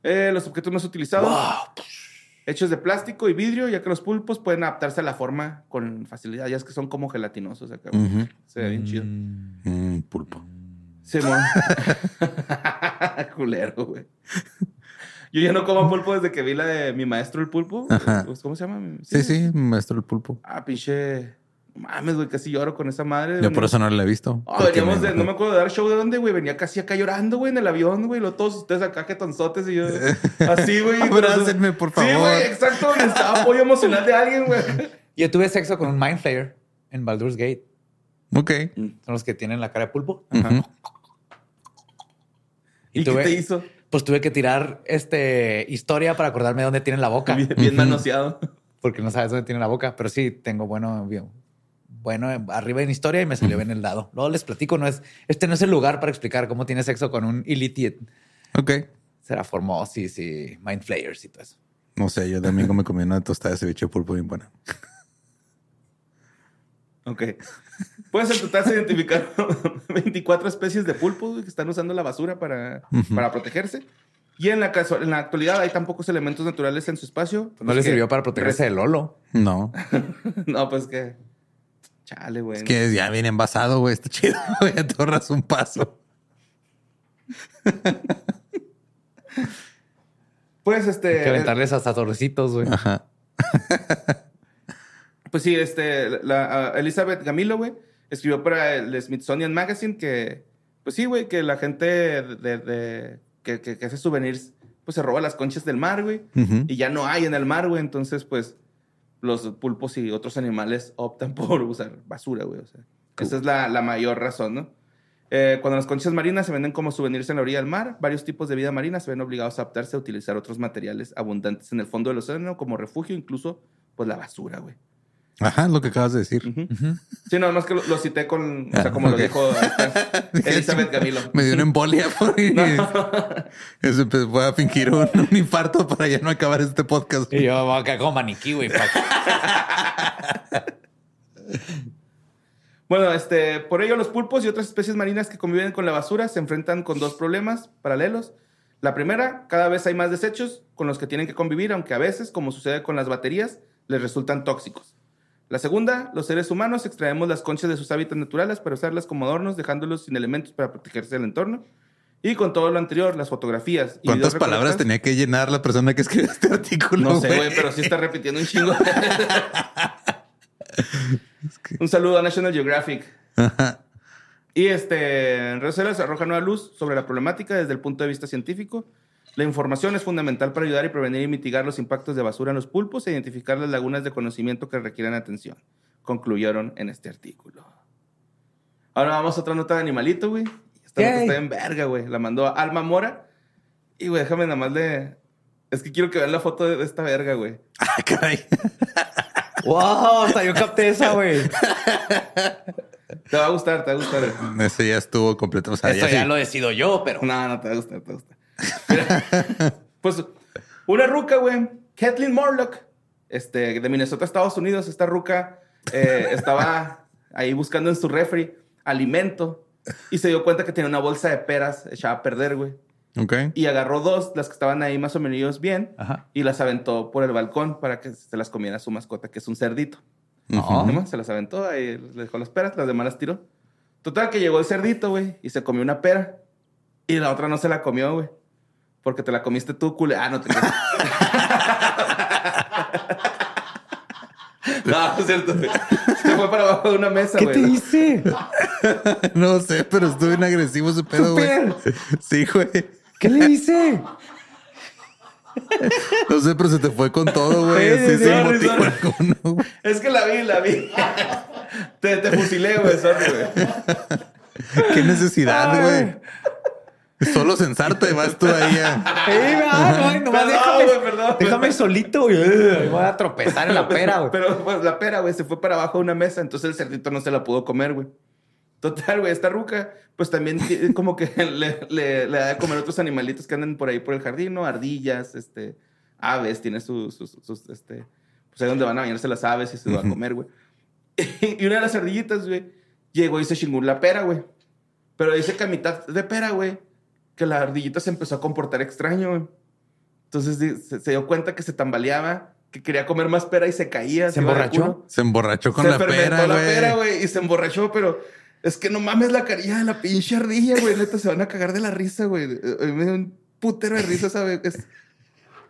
[SPEAKER 4] Eh, los objetos más utilizados,
[SPEAKER 2] Wow.
[SPEAKER 4] hechos de plástico y vidrio, ya que los pulpos pueden adaptarse a la forma con facilidad, ya es que son como gelatinosos acá. Se ve bien chido.
[SPEAKER 2] Mm.
[SPEAKER 3] Pulpo.
[SPEAKER 4] Simón. Culero, güey. Yo ya no como pulpo desde que vi la de mi maestro el pulpo.
[SPEAKER 3] Ajá.
[SPEAKER 4] ¿Cómo se llama?
[SPEAKER 3] Sí, sí, maestro el pulpo.
[SPEAKER 4] Ah, pinche. no Mames, güey, casi lloro con esa madre.
[SPEAKER 3] Yo por eso no la he visto.
[SPEAKER 4] Ah,
[SPEAKER 3] porque
[SPEAKER 4] veníamos
[SPEAKER 3] me-
[SPEAKER 4] de, no me acuerdo de dar show de dónde, güey. Venía casi acá llorando, güey, en el avión, güey. Lo, todos ustedes acá que tonzotes y yo así, güey.
[SPEAKER 3] Abrácenme, por
[SPEAKER 4] Sí,
[SPEAKER 3] favor.
[SPEAKER 4] güey, exacto. Necesitaba apoyo emocional de alguien, güey.
[SPEAKER 2] Yo tuve sexo con un Mind Flayer en Baldur's Gate.
[SPEAKER 3] Ok.
[SPEAKER 2] Son los que tienen la cara de pulpo.
[SPEAKER 3] Ujú.
[SPEAKER 2] Y
[SPEAKER 4] ¿Y,
[SPEAKER 2] tuve-
[SPEAKER 4] qué te hizo?
[SPEAKER 2] Pues tuve que tirar este historia para acordarme dónde tienen la boca.
[SPEAKER 4] Bien, manoseado.
[SPEAKER 2] Porque no sabes dónde tienen la boca. Pero sí, tengo bueno, bien- bueno arriba en historia y me salió bien el dado. Luego les platico. No es, este no es el lugar para explicar cómo tiene sexo con un Illitiate.
[SPEAKER 3] Ok.
[SPEAKER 2] Será formosis y Mind Flayers y todo eso.
[SPEAKER 3] No sé, yo domingo me comí una tostada de ceviche de pulpo bien buena.
[SPEAKER 4] Ok. Puedes en total identificar 24 especies de pulpos güey, que están usando la basura para, para protegerse. Y en la, caso- en la actualidad hay tan pocos elementos naturales en su espacio.
[SPEAKER 2] No
[SPEAKER 4] pues
[SPEAKER 2] le sirvió para protegerse del Lolo.
[SPEAKER 3] No,
[SPEAKER 4] no, pues que. Chale, güey.
[SPEAKER 3] es que ya viene envasado, güey. Está chido, güey. Te ahorras un paso.
[SPEAKER 4] Pues
[SPEAKER 2] Hay
[SPEAKER 4] este.
[SPEAKER 2] que aventarles hasta torrecitos, güey.
[SPEAKER 3] Ajá.
[SPEAKER 4] Pues sí, este. La, Elizabeth Gamilo, güey, escribió para el Smithsonian Magazine que. Pues sí, güey, que la gente de, de- que, que- que hace souvenirs, pues se roba las conchas del mar, güey. Y ya no hay en el mar, güey. Entonces, pues, los pulpos y otros animales optan por usar basura, güey. O sea, esa es la, la mayor razón, ¿no? Eh, cuando las conchas marinas se venden como souvenirs en la orilla del mar, varios tipos de vida marina se ven obligados a adaptarse a utilizar otros materiales abundantes en el fondo del océano como refugio, incluso, pues, la basura, güey.
[SPEAKER 3] Ajá, lo que acabas de decir.
[SPEAKER 4] Sí, nada más que lo, lo cité con, o sea,
[SPEAKER 3] Ah,
[SPEAKER 4] como lo dijo esta Elizabeth Gamilo.
[SPEAKER 3] Me dio una embolia por. Eso pues, voy a fingir un, un infarto para ya no acabar este podcast.
[SPEAKER 2] Y yo voy acá como maniquí, güey.
[SPEAKER 4] Bueno, este, por ello los pulpos y otras especies marinas que conviven con la basura se enfrentan con dos problemas paralelos. La primera, cada vez hay más desechos con los que tienen que convivir, aunque a veces, como sucede con las baterías, les resultan tóxicos. La segunda, los seres humanos extraemos las conchas de sus hábitats naturales para usarlas como adornos, dejándolos sin elementos para protegerse del entorno. Y con todo lo anterior, las fotografías. y
[SPEAKER 3] ¿Cuántas palabras tenía que llenar la persona que escribió este artículo?
[SPEAKER 4] No sé, güey, pero sí está repitiendo un chingo. Un saludo a National Geographic. Y este, sociales arroja nueva luz sobre la problemática desde el punto de vista científico. La información es fundamental para ayudar y prevenir y mitigar los impactos de basura en los pulpos e identificar las lagunas de conocimiento que requieren atención. Concluyeron en este artículo. Ahora vamos a otra nota de animalito, güey. Esta nota está en verga, güey. La mandó Alma Mora. Y, güey, déjame nada más le... Es que quiero que vean la foto de de esta verga, güey.
[SPEAKER 3] Ah, caray.
[SPEAKER 2] Wow, hasta yo capté esa, güey.
[SPEAKER 4] Te va a gustar, te va a gustar. güey.
[SPEAKER 3] Ese ya estuvo completo. O sea,
[SPEAKER 2] Esto
[SPEAKER 3] ya
[SPEAKER 2] ya
[SPEAKER 3] sí.
[SPEAKER 2] lo decido yo, pero.
[SPEAKER 4] No, no, te va a gustar, te va a gustar. Mira, pues una ruca, güey, Kathleen Morlock, este, de Minnesota, Estados Unidos. Esta ruca eh, estaba ahí buscando en su refri alimento y se dio cuenta que tenía una bolsa de peras echada a perder, güey.
[SPEAKER 3] Ok.
[SPEAKER 4] Y agarró dos, las que estaban ahí más o menos bien,
[SPEAKER 2] Ajá.
[SPEAKER 4] y las aventó por el balcón para que se las comiera su mascota, que es un cerdito.
[SPEAKER 2] No.
[SPEAKER 4] Se las aventó, ahí le dejó las peras, las demás las tiró. Total, que llegó el cerdito, güey, y se comió una pera. Y la otra no se la comió, güey. Porque te la comiste tú, cule. Ah, no te. No, es cierto. Se fue para abajo de una mesa,
[SPEAKER 2] ¿Qué
[SPEAKER 4] güey.
[SPEAKER 2] te hice?
[SPEAKER 3] No sé, pero estuvo bien agresivo ese pedo, güey.
[SPEAKER 2] Súper.
[SPEAKER 3] Sí, güey.
[SPEAKER 2] ¿Qué le hice?
[SPEAKER 3] No sé, pero se te fue con todo, güey.
[SPEAKER 4] Sí,
[SPEAKER 3] Así
[SPEAKER 4] sí,
[SPEAKER 3] sin
[SPEAKER 4] sorry,
[SPEAKER 3] motivo
[SPEAKER 4] sorry.
[SPEAKER 3] alguno, güey.
[SPEAKER 4] Es que la vi, la vi. te, te fusilé, güey, sorry, güey.
[SPEAKER 3] Qué necesidad, güey. Solo censarte, vas tú ahí a...
[SPEAKER 2] Ey, va, no, nomás
[SPEAKER 4] Perdón,
[SPEAKER 2] déjame,
[SPEAKER 4] perdón.
[SPEAKER 2] déjame solito, güey. Voy a tropezar en la pera, güey.
[SPEAKER 4] Pero pues la pera, güey, se fue para abajo de una mesa, entonces el cerdito no se la pudo comer, güey. Total, güey, esta ruca, pues también como que le, le- le da de comer otros animalitos que andan por ahí por el jardín, ¿no? Ardillas, este, aves, tiene sus, sus, sus, este, pues ahí donde van a bañarse las aves y se va a comer, güey. y una de las ardillitas, güey, llegó y se chingó la pera, güey. Pero dice que a mitad de pera, güey, que la ardillita se empezó a comportar extraño, güey. Entonces se, se dio cuenta que se tambaleaba, que quería comer más pera y se caía.
[SPEAKER 2] ¿Se emborrachó?
[SPEAKER 3] Se emborrachó con
[SPEAKER 4] se
[SPEAKER 3] la pera,
[SPEAKER 4] la pera,
[SPEAKER 3] güey.
[SPEAKER 4] y se emborrachó, pero es que no mames la carilla de la pinche ardilla, güey. Neta, se van a cagar de la risa, güey. Me dio un putero de risa, ¿sabes? Es...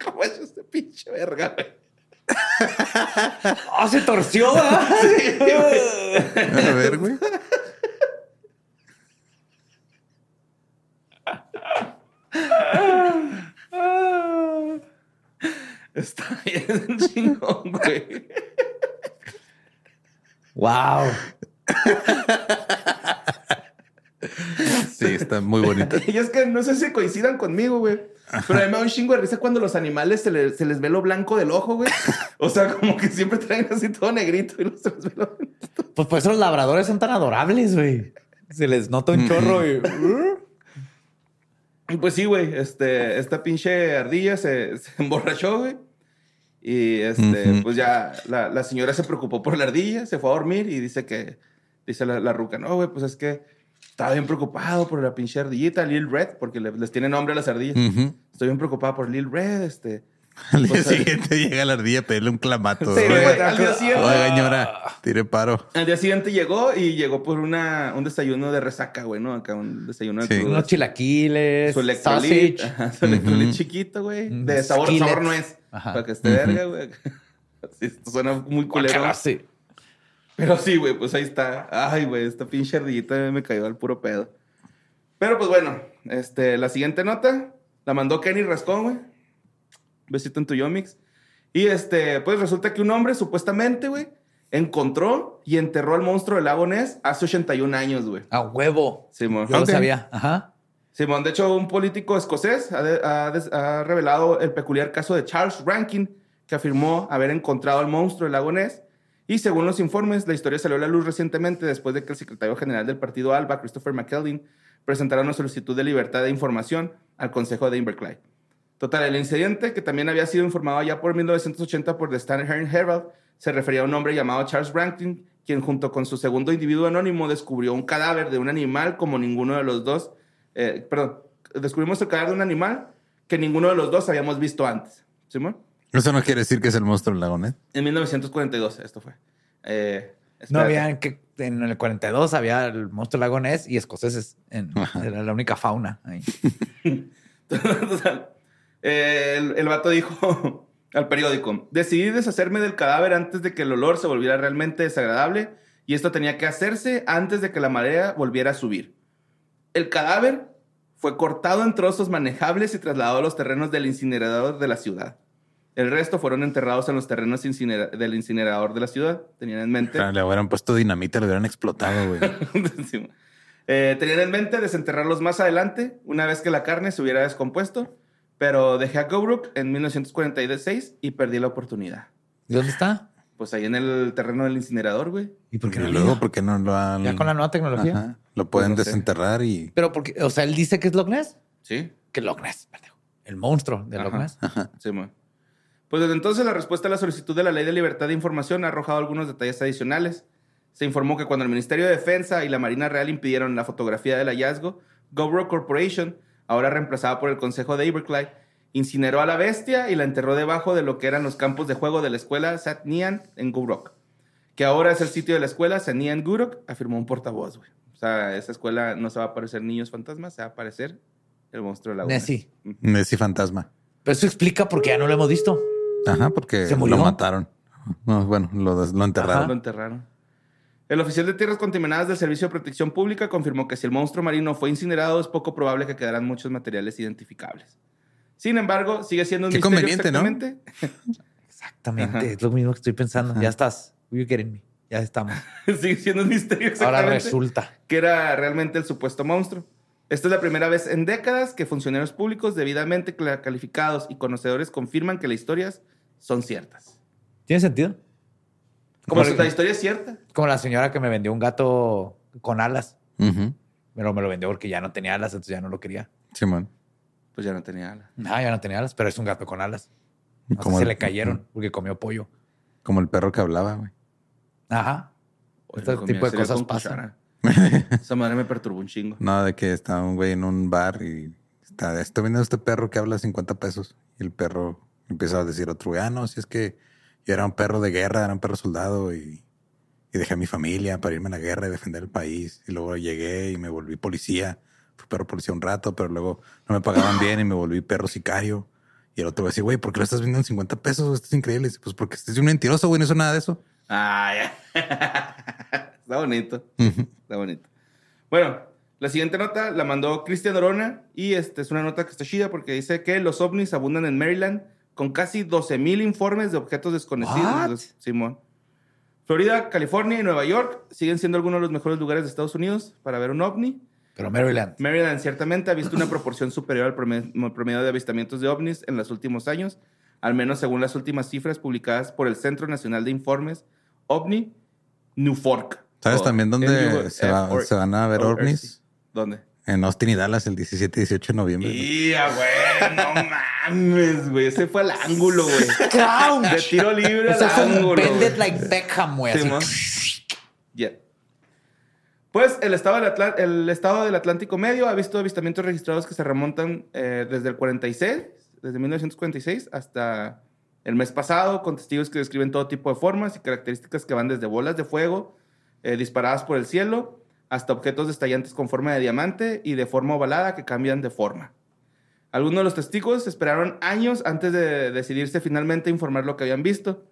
[SPEAKER 4] ¿Cómo es este pinche verga, güey?
[SPEAKER 2] ¡Ah, se torció, ¿verdad?
[SPEAKER 4] Sí, güey.
[SPEAKER 3] A ver, güey.
[SPEAKER 4] Está bien chingón, güey.
[SPEAKER 2] Wow.
[SPEAKER 3] Sí, está muy bonito.
[SPEAKER 4] Y es que no sé si coincidan conmigo, güey. Pero a mí me da un chingo de risa cuando los animales se, le- se les ve lo blanco del ojo, güey. O sea, como que siempre traen así todo negrito y no se les ve lo...
[SPEAKER 2] Pues por eso los labradores son tan adorables, güey. Se les nota un chorro y...
[SPEAKER 4] Y pues sí, güey, este, esta pinche ardilla se, se emborrachó, güey. Y este, pues ya la, la señora se preocupó por la ardilla, se fue a dormir y dice que, dice la, la ruca, no, güey, pues es que estaba bien preocupado por la pinche ardillita, Lil Red, porque le- les tiene nombre a las ardillas.
[SPEAKER 3] Ujú.
[SPEAKER 4] Estoy bien preocupado por Lil Red, este.
[SPEAKER 3] Al día siguiente llega la ardilla a pedirle un clamato.
[SPEAKER 4] Sí,
[SPEAKER 3] güey.
[SPEAKER 4] güey, al día siguiente-
[SPEAKER 3] Oiga, señora, tire paro.
[SPEAKER 4] Al día siguiente llegó y llegó por una, un desayuno de resaca, güey, ¿no? Acá un desayuno de
[SPEAKER 3] Sí.
[SPEAKER 4] crudas.
[SPEAKER 2] Unos chilaquiles,
[SPEAKER 4] Su electrolit, ajá, su electrolit
[SPEAKER 3] Ujú.
[SPEAKER 4] chiquito, güey. De sabor,
[SPEAKER 2] skillet.
[SPEAKER 4] sabor nuez.
[SPEAKER 2] Ajá.
[SPEAKER 4] Para que esté
[SPEAKER 3] Ujú.
[SPEAKER 4] verga, güey. Sí, esto suena muy culero.
[SPEAKER 2] Guácala, sí.
[SPEAKER 4] Pero sí, güey, pues ahí está. Ay, güey, esta pinche ardillita me cayó al puro pedo. Pero pues bueno, este, la siguiente nota la mandó Kenny Rascón, güey. Besito en tu Yomix. Y este, pues resulta que un hombre supuestamente, güey, encontró y enterró al monstruo del lago Ness hace 81 años, güey.
[SPEAKER 2] A huevo.
[SPEAKER 4] Simón.
[SPEAKER 2] Yo
[SPEAKER 3] Ok.
[SPEAKER 2] lo sabía. Ajá.
[SPEAKER 4] Simón, de hecho, un político escocés ha, de- ha des- ha revelado el peculiar caso de Charles Rankin, que afirmó haber encontrado al monstruo del lago Ness. Y según los informes, la historia salió a la luz recientemente después de que el secretario general del partido ALBA, Christopher McKeldin, presentara una solicitud de libertad de información al Consejo de Inverclyde. Total, el incidente, que también había sido informado ya por 1980 por The Standard Herald, se refería a un hombre llamado Charles Rankin, quien junto con su segundo individuo anónimo descubrió un cadáver de un animal como ninguno de los dos, eh, perdón, descubrimos el cadáver de un animal que ninguno de los dos habíamos visto antes. ¿Simón?
[SPEAKER 3] Eso no quiere decir que es el monstruo del.
[SPEAKER 4] En 1942 esto fue. Eh,
[SPEAKER 2] No
[SPEAKER 4] espérate.
[SPEAKER 2] había que en el 42 había el monstruo lagonés y escoceses. En, era la única fauna. ahí.
[SPEAKER 4] Total. Eh, el, el vato dijo al periódico, decidí deshacerme del cadáver antes de que el olor se volviera realmente desagradable y esto tenía que hacerse antes de que la marea volviera a subir. El cadáver fue cortado en trozos manejables y trasladado a los terrenos del incinerador de la ciudad. El resto fueron enterrados en los terrenos incinera- del incinerador de la ciudad. Tenían en mente...
[SPEAKER 3] Le hubieran puesto dinamita, le hubieran explotado, güey.
[SPEAKER 4] Sí. Eh, tenían en mente desenterrarlos más adelante, una vez que la carne se hubiera descompuesto, pero dejé a Gobrook en 1946 y perdí la oportunidad.
[SPEAKER 2] ¿Y dónde está?
[SPEAKER 4] Pues ahí en el terreno del incinerador, güey.
[SPEAKER 2] ¿Y por qué no
[SPEAKER 3] luego? ¿por qué no lo han...?
[SPEAKER 2] Ya con la nueva tecnología.
[SPEAKER 3] Ajá. Lo pueden
[SPEAKER 4] Pues no sé.
[SPEAKER 3] desenterrar y...
[SPEAKER 2] Pero porque, o sea, él dice que es Loch Ness.
[SPEAKER 4] Sí.
[SPEAKER 2] Que Loch Ness. El monstruo de Loch
[SPEAKER 4] Ajá.
[SPEAKER 2] Ness.
[SPEAKER 4] Sí, mo. Pues desde entonces la respuesta a la solicitud de la Ley de Libertad de Información ha arrojado algunos detalles adicionales. Se informó que cuando el Ministerio de Defensa y la Marina Real impidieron la fotografía del hallazgo, GoPro Corporation, ahora reemplazada por el Consejo de Iberclyde, incineró a la bestia y la enterró debajo de lo que eran los campos de juego de la escuela Sat Nian en Gurok, que ahora es el sitio de la escuela Sat Nian Gurok, afirmó un portavoz, güey. O sea, esa escuela no se va a aparecer niños fantasmas, se va a aparecer el monstruo de la.
[SPEAKER 2] Nessie.
[SPEAKER 3] Nessie Fantasma.
[SPEAKER 2] Pero eso explica por qué ya no lo hemos visto.
[SPEAKER 3] Ajá, porque
[SPEAKER 2] ¿Se murió?
[SPEAKER 3] lo mataron. No, bueno, lo enterraron.
[SPEAKER 4] Lo enterraron. El oficial de tierras contaminadas del Servicio de Protección Pública confirmó que si el monstruo marino fue incinerado, es poco probable que quedaran muchos materiales identificables. Sin embargo, sigue siendo un
[SPEAKER 3] Qué
[SPEAKER 4] misterio
[SPEAKER 3] conveniente, ¿no?
[SPEAKER 4] exactamente.
[SPEAKER 2] Exactamente.
[SPEAKER 4] Ajá.
[SPEAKER 2] Es lo mismo que estoy pensando. Ya estás. You getting me. Ya estamos.
[SPEAKER 4] sigue siendo un misterio
[SPEAKER 2] Ahora
[SPEAKER 4] exactamente
[SPEAKER 2] resulta.
[SPEAKER 4] que era realmente el supuesto monstruo. Esta es la primera vez en décadas que funcionarios públicos debidamente calificados y conocedores confirman que las historias son ciertas.
[SPEAKER 2] ¿Tiene sentido?
[SPEAKER 4] Como si la historia es cierta.
[SPEAKER 2] Como la señora que me vendió un gato con alas. Pero me lo vendió porque ya no tenía alas, entonces ya no lo quería.
[SPEAKER 3] Simón.
[SPEAKER 4] Pues ya no tenía ala.
[SPEAKER 2] No, ya no tenía alas, pero es un gato con alas. No sé, se le cayeron porque comió pollo.
[SPEAKER 3] Como el perro que hablaba, güey.
[SPEAKER 2] Ajá. Este
[SPEAKER 4] comía
[SPEAKER 2] tipo de cosas pasan.
[SPEAKER 4] Esa madre me perturbó un chingo.
[SPEAKER 3] No, de que estaba un güey en un bar y está, estoy viendo este perro que habla 50 pesos. Y el perro empieza a decir otro güey, ah, no, si es que yo era un perro de guerra, era un perro soldado y, y dejé a mi familia para irme a la guerra y defender el país. Y luego llegué y me volví policía. Fui perro policía un rato, pero luego no me pagaban bien y me volví perro sicario. Y el otro va a decir, güey, ¿por qué lo estás vendiendo en 50 pesos? Esto es increíble. Y dice, pues porque es un mentiroso, güey, no hizo nada de eso.
[SPEAKER 4] Ah, ya. Está bonito. Está bonito. Bueno, la siguiente nota la mandó Cristian Orona y este es una nota que está chida porque dice que los ovnis abundan en Maryland con casi 12 mil informes de objetos desconocidos. Entonces, Simón. Florida, California y Nueva York siguen siendo algunos de los mejores lugares de Estados Unidos para ver un ovni.
[SPEAKER 2] Pero Maryland.
[SPEAKER 4] Maryland ciertamente ha visto una proporción superior al promedio, de avistamientos de ovnis en los últimos años, al menos según las últimas cifras publicadas por el Centro Nacional de Informes OVNI Newfork.
[SPEAKER 3] ¿Sabes también dónde se, va- se van a ver ovnis?
[SPEAKER 4] ¿Dónde?
[SPEAKER 3] En Austin y Dallas el 17 y 18 de noviembre.
[SPEAKER 4] ¡Ya, güey! ¡No mames, güey. Ese fue el ángulo, güey. De tiro libre al ángulo.
[SPEAKER 2] bend it
[SPEAKER 4] güey.
[SPEAKER 2] like Beckham, güey.
[SPEAKER 4] Sí. Ya. Pues el estado, del Atl- el estado del Atlántico Medio ha visto avistamientos registrados que se remontan eh, desde el 46, desde 1946 hasta el mes pasado, con testigos que describen todo tipo de formas y características que van desde bolas de fuego eh, disparadas por el cielo hasta objetos estallantes con forma de diamante y de forma ovalada que cambian de forma. Algunos de los testigos esperaron años antes de decidirse finalmente a informar lo que habían visto.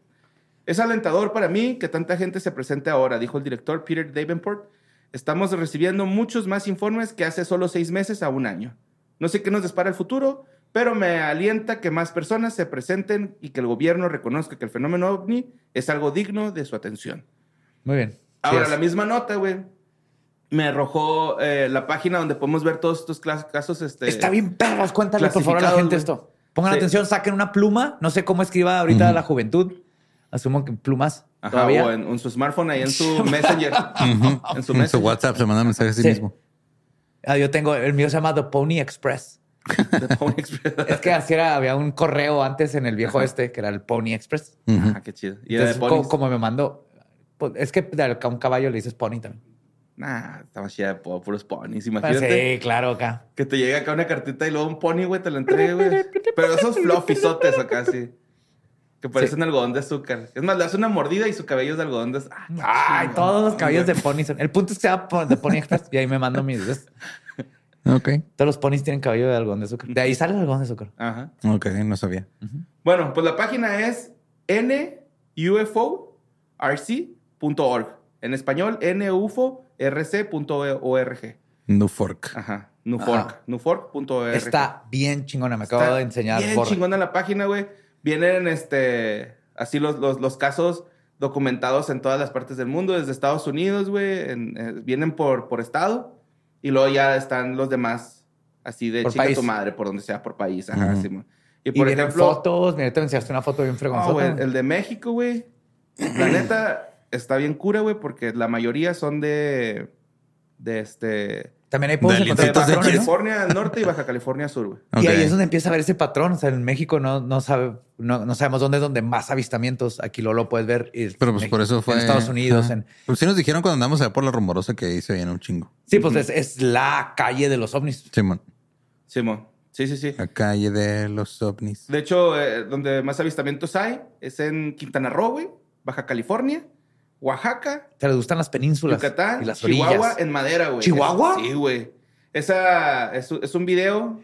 [SPEAKER 4] Es alentador para mí que tanta gente se presente ahora, dijo el director Peter Davenport. Estamos recibiendo muchos más informes que hace solo seis meses a un año. No sé qué nos despara el futuro, pero me alienta que más personas se presenten y que el gobierno reconozca que el fenómeno ovni es algo digno de su atención.
[SPEAKER 2] Muy bien.
[SPEAKER 4] Ahora,
[SPEAKER 2] Sí,
[SPEAKER 4] la misma nota, güey, me arrojó eh, la página donde podemos ver todos estos casos. Este,
[SPEAKER 2] Está bien, perras. Cuéntale, por favor, a la gente esto. Pongan
[SPEAKER 4] Sí.
[SPEAKER 2] atención, saquen una pluma. No sé cómo escriba ahorita la juventud. Asumo que plumas
[SPEAKER 4] Ajá,
[SPEAKER 2] todavía.
[SPEAKER 4] o en, en su smartphone, ahí en su Messenger. En su
[SPEAKER 3] En su
[SPEAKER 4] Messenger.
[SPEAKER 3] WhatsApp se manda mensajes a sí,
[SPEAKER 2] Sí.
[SPEAKER 3] mismo.
[SPEAKER 2] Ah, yo tengo, el mío se llama The Pony Express.
[SPEAKER 4] de Pony Express.
[SPEAKER 2] Es que así era, había un correo antes en el viejo este, que era el Pony Express.
[SPEAKER 4] Ah, qué chido. Y
[SPEAKER 2] Entonces, como me mandó, pues, es que de- a un caballo le dices Pony también.
[SPEAKER 4] Nah, estaba chida de puros ponis.
[SPEAKER 2] Ah,
[SPEAKER 4] Imagínate
[SPEAKER 2] Sí, claro, acá.
[SPEAKER 4] que te llega acá una cartita y luego un pony, güey, te la entregue, güey. Pero esos fluffisotes acá, sí. Que parecen algodón de azúcar. Es más, le das una mordida y su cabello es de algodón de azúcar.
[SPEAKER 2] Ay, todos los caballos de Pony son. El punto es que se llama po- de Pony Express y ahí me mando mis.
[SPEAKER 3] Ok.
[SPEAKER 2] Todos los ponis tienen cabello de algodón de azúcar. De ahí sale el algodón de azúcar.
[SPEAKER 4] Ajá.
[SPEAKER 3] Ok, no sabía.
[SPEAKER 4] Bueno, pues la página es nuforc.org. En español, nuforc.org.
[SPEAKER 3] No fork.
[SPEAKER 4] Ajá. Nuforc.
[SPEAKER 2] Ajá.
[SPEAKER 4] Nuforc.org.
[SPEAKER 2] Está bien chingona. Me acabo
[SPEAKER 4] Está
[SPEAKER 2] de enseñar.
[SPEAKER 4] Bien
[SPEAKER 2] borra.
[SPEAKER 4] chingona la página, güey. Vienen este, así los, los, los casos documentados en todas las partes del mundo, desde Estados Unidos, güey. eh, vienen por, por estado. Y luego ya están los demás, así de
[SPEAKER 2] Por
[SPEAKER 4] chica
[SPEAKER 2] país.
[SPEAKER 4] tu madre, por donde sea, por país. Ajá,
[SPEAKER 3] Ujú.
[SPEAKER 4] Simón. Y
[SPEAKER 2] Y
[SPEAKER 4] por
[SPEAKER 2] vienen
[SPEAKER 4] ejemplo,
[SPEAKER 2] fotos. Mira, te enseñaste una foto bien fregonzota.
[SPEAKER 4] güey, el de México, güey. La neta está bien cura, güey, porque la mayoría son de. De este.
[SPEAKER 2] También ahí podemos
[SPEAKER 3] Del
[SPEAKER 2] encontrar
[SPEAKER 4] De Baja
[SPEAKER 3] de
[SPEAKER 2] patrones, ¿no?
[SPEAKER 4] California Norte y Baja California Sur, güey.
[SPEAKER 2] Y ahí es donde empieza a ver ese patrón. O sea, en México no, no sabe, no, no sabemos dónde es donde más avistamientos. Aquí lo, lo puedes ver. Y
[SPEAKER 3] Pero pues por eso fue.
[SPEAKER 2] En Estados Unidos. En,
[SPEAKER 3] Pues sí nos dijeron cuando andamos allá por la rumorosa que ahí se veían un chingo.
[SPEAKER 2] sí, pues es, es la calle de los ovnis.
[SPEAKER 3] Simón.
[SPEAKER 4] Simón. Sí, sí, sí.
[SPEAKER 3] La calle de los ovnis.
[SPEAKER 4] De hecho, eh, donde más avistamientos hay es en Quintana Roo, güey, Baja California, Oaxaca,
[SPEAKER 2] Te les gustan las penínsulas
[SPEAKER 4] Yucatán,
[SPEAKER 2] y las
[SPEAKER 4] Chihuahua,
[SPEAKER 2] orillas.
[SPEAKER 4] en madera, güey.
[SPEAKER 2] ¿Chihuahua?
[SPEAKER 4] Es- Sí, güey. Esa es, es un video.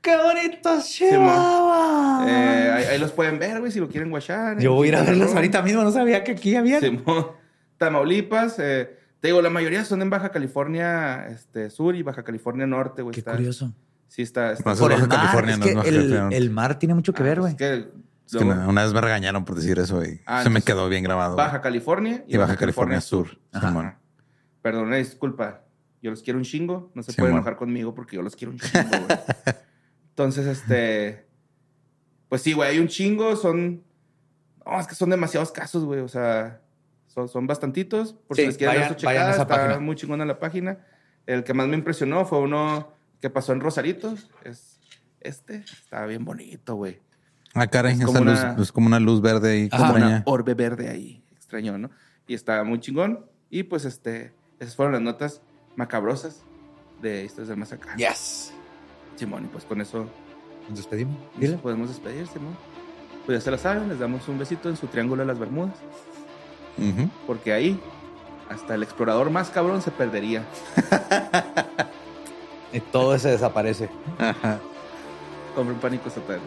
[SPEAKER 2] ¡Qué bonito
[SPEAKER 4] Chihuahua! eh, ahí, ahí los pueden ver, güey, si lo quieren guachar.
[SPEAKER 2] Yo voy a ir a verlos ahorita mismo. No sabía que aquí había.
[SPEAKER 4] Simón. Tamaulipas. eh, te digo, la mayoría son en Baja California este, Sur y Baja California Norte, güey.
[SPEAKER 2] Qué
[SPEAKER 4] Está-
[SPEAKER 2] curioso.
[SPEAKER 4] Sí, está. está-
[SPEAKER 3] Pues
[SPEAKER 2] Por
[SPEAKER 3] Baja
[SPEAKER 2] el mar.
[SPEAKER 3] California,
[SPEAKER 2] es
[SPEAKER 3] no
[SPEAKER 2] que el, mar tiene mucho que ver,
[SPEAKER 4] Ah,
[SPEAKER 2] güey.
[SPEAKER 4] es que
[SPEAKER 3] Es que
[SPEAKER 4] luego-
[SPEAKER 3] una, una vez me regañaron por decir eso y
[SPEAKER 4] Ah,
[SPEAKER 3] se me quedó bien grabado.
[SPEAKER 4] Baja California
[SPEAKER 3] y Baja California Sur.
[SPEAKER 2] Ajá.
[SPEAKER 3] Simón.
[SPEAKER 4] Perdón, disculpa. Yo los quiero un chingo. No se
[SPEAKER 3] Sí,
[SPEAKER 4] pueden enojar conmigo porque yo los quiero un chingo, güey. Entonces, este. Pues sí, güey, hay un chingo. Son. No, es que son demasiados casos, güey. O sea, son, son bastantitos. Por
[SPEAKER 2] Sí,
[SPEAKER 4] si les quieren
[SPEAKER 2] vayan-
[SPEAKER 4] dar su checada,
[SPEAKER 2] esa
[SPEAKER 4] está
[SPEAKER 2] página.
[SPEAKER 4] muy chingona la página. El que más me impresionó fue uno que pasó en Rosarito. Es este. Estaba bien bonito, güey.
[SPEAKER 3] Ah, caray,
[SPEAKER 4] Es
[SPEAKER 3] esa
[SPEAKER 4] como
[SPEAKER 3] luz,
[SPEAKER 4] una-
[SPEAKER 3] es como una luz verde ahí.
[SPEAKER 2] Ajá.
[SPEAKER 4] Como una orbe verde ahí. Extraño, ¿no? Y está muy chingón. Y pues, este. Esas fueron las notas macabrosas de Historias del Más Acá.
[SPEAKER 2] Yes.
[SPEAKER 4] Simón, y pues con eso
[SPEAKER 2] Nos despedimos.
[SPEAKER 4] nos
[SPEAKER 2] Dile.
[SPEAKER 4] podemos despedir, Simón. Pues ya se la saben, les damos un besito en su triángulo de las Bermudas, porque ahí hasta el explorador más cabrón se perdería.
[SPEAKER 2] Y todo se desaparece.
[SPEAKER 3] Ajá.
[SPEAKER 4] Compre un pánico satánico.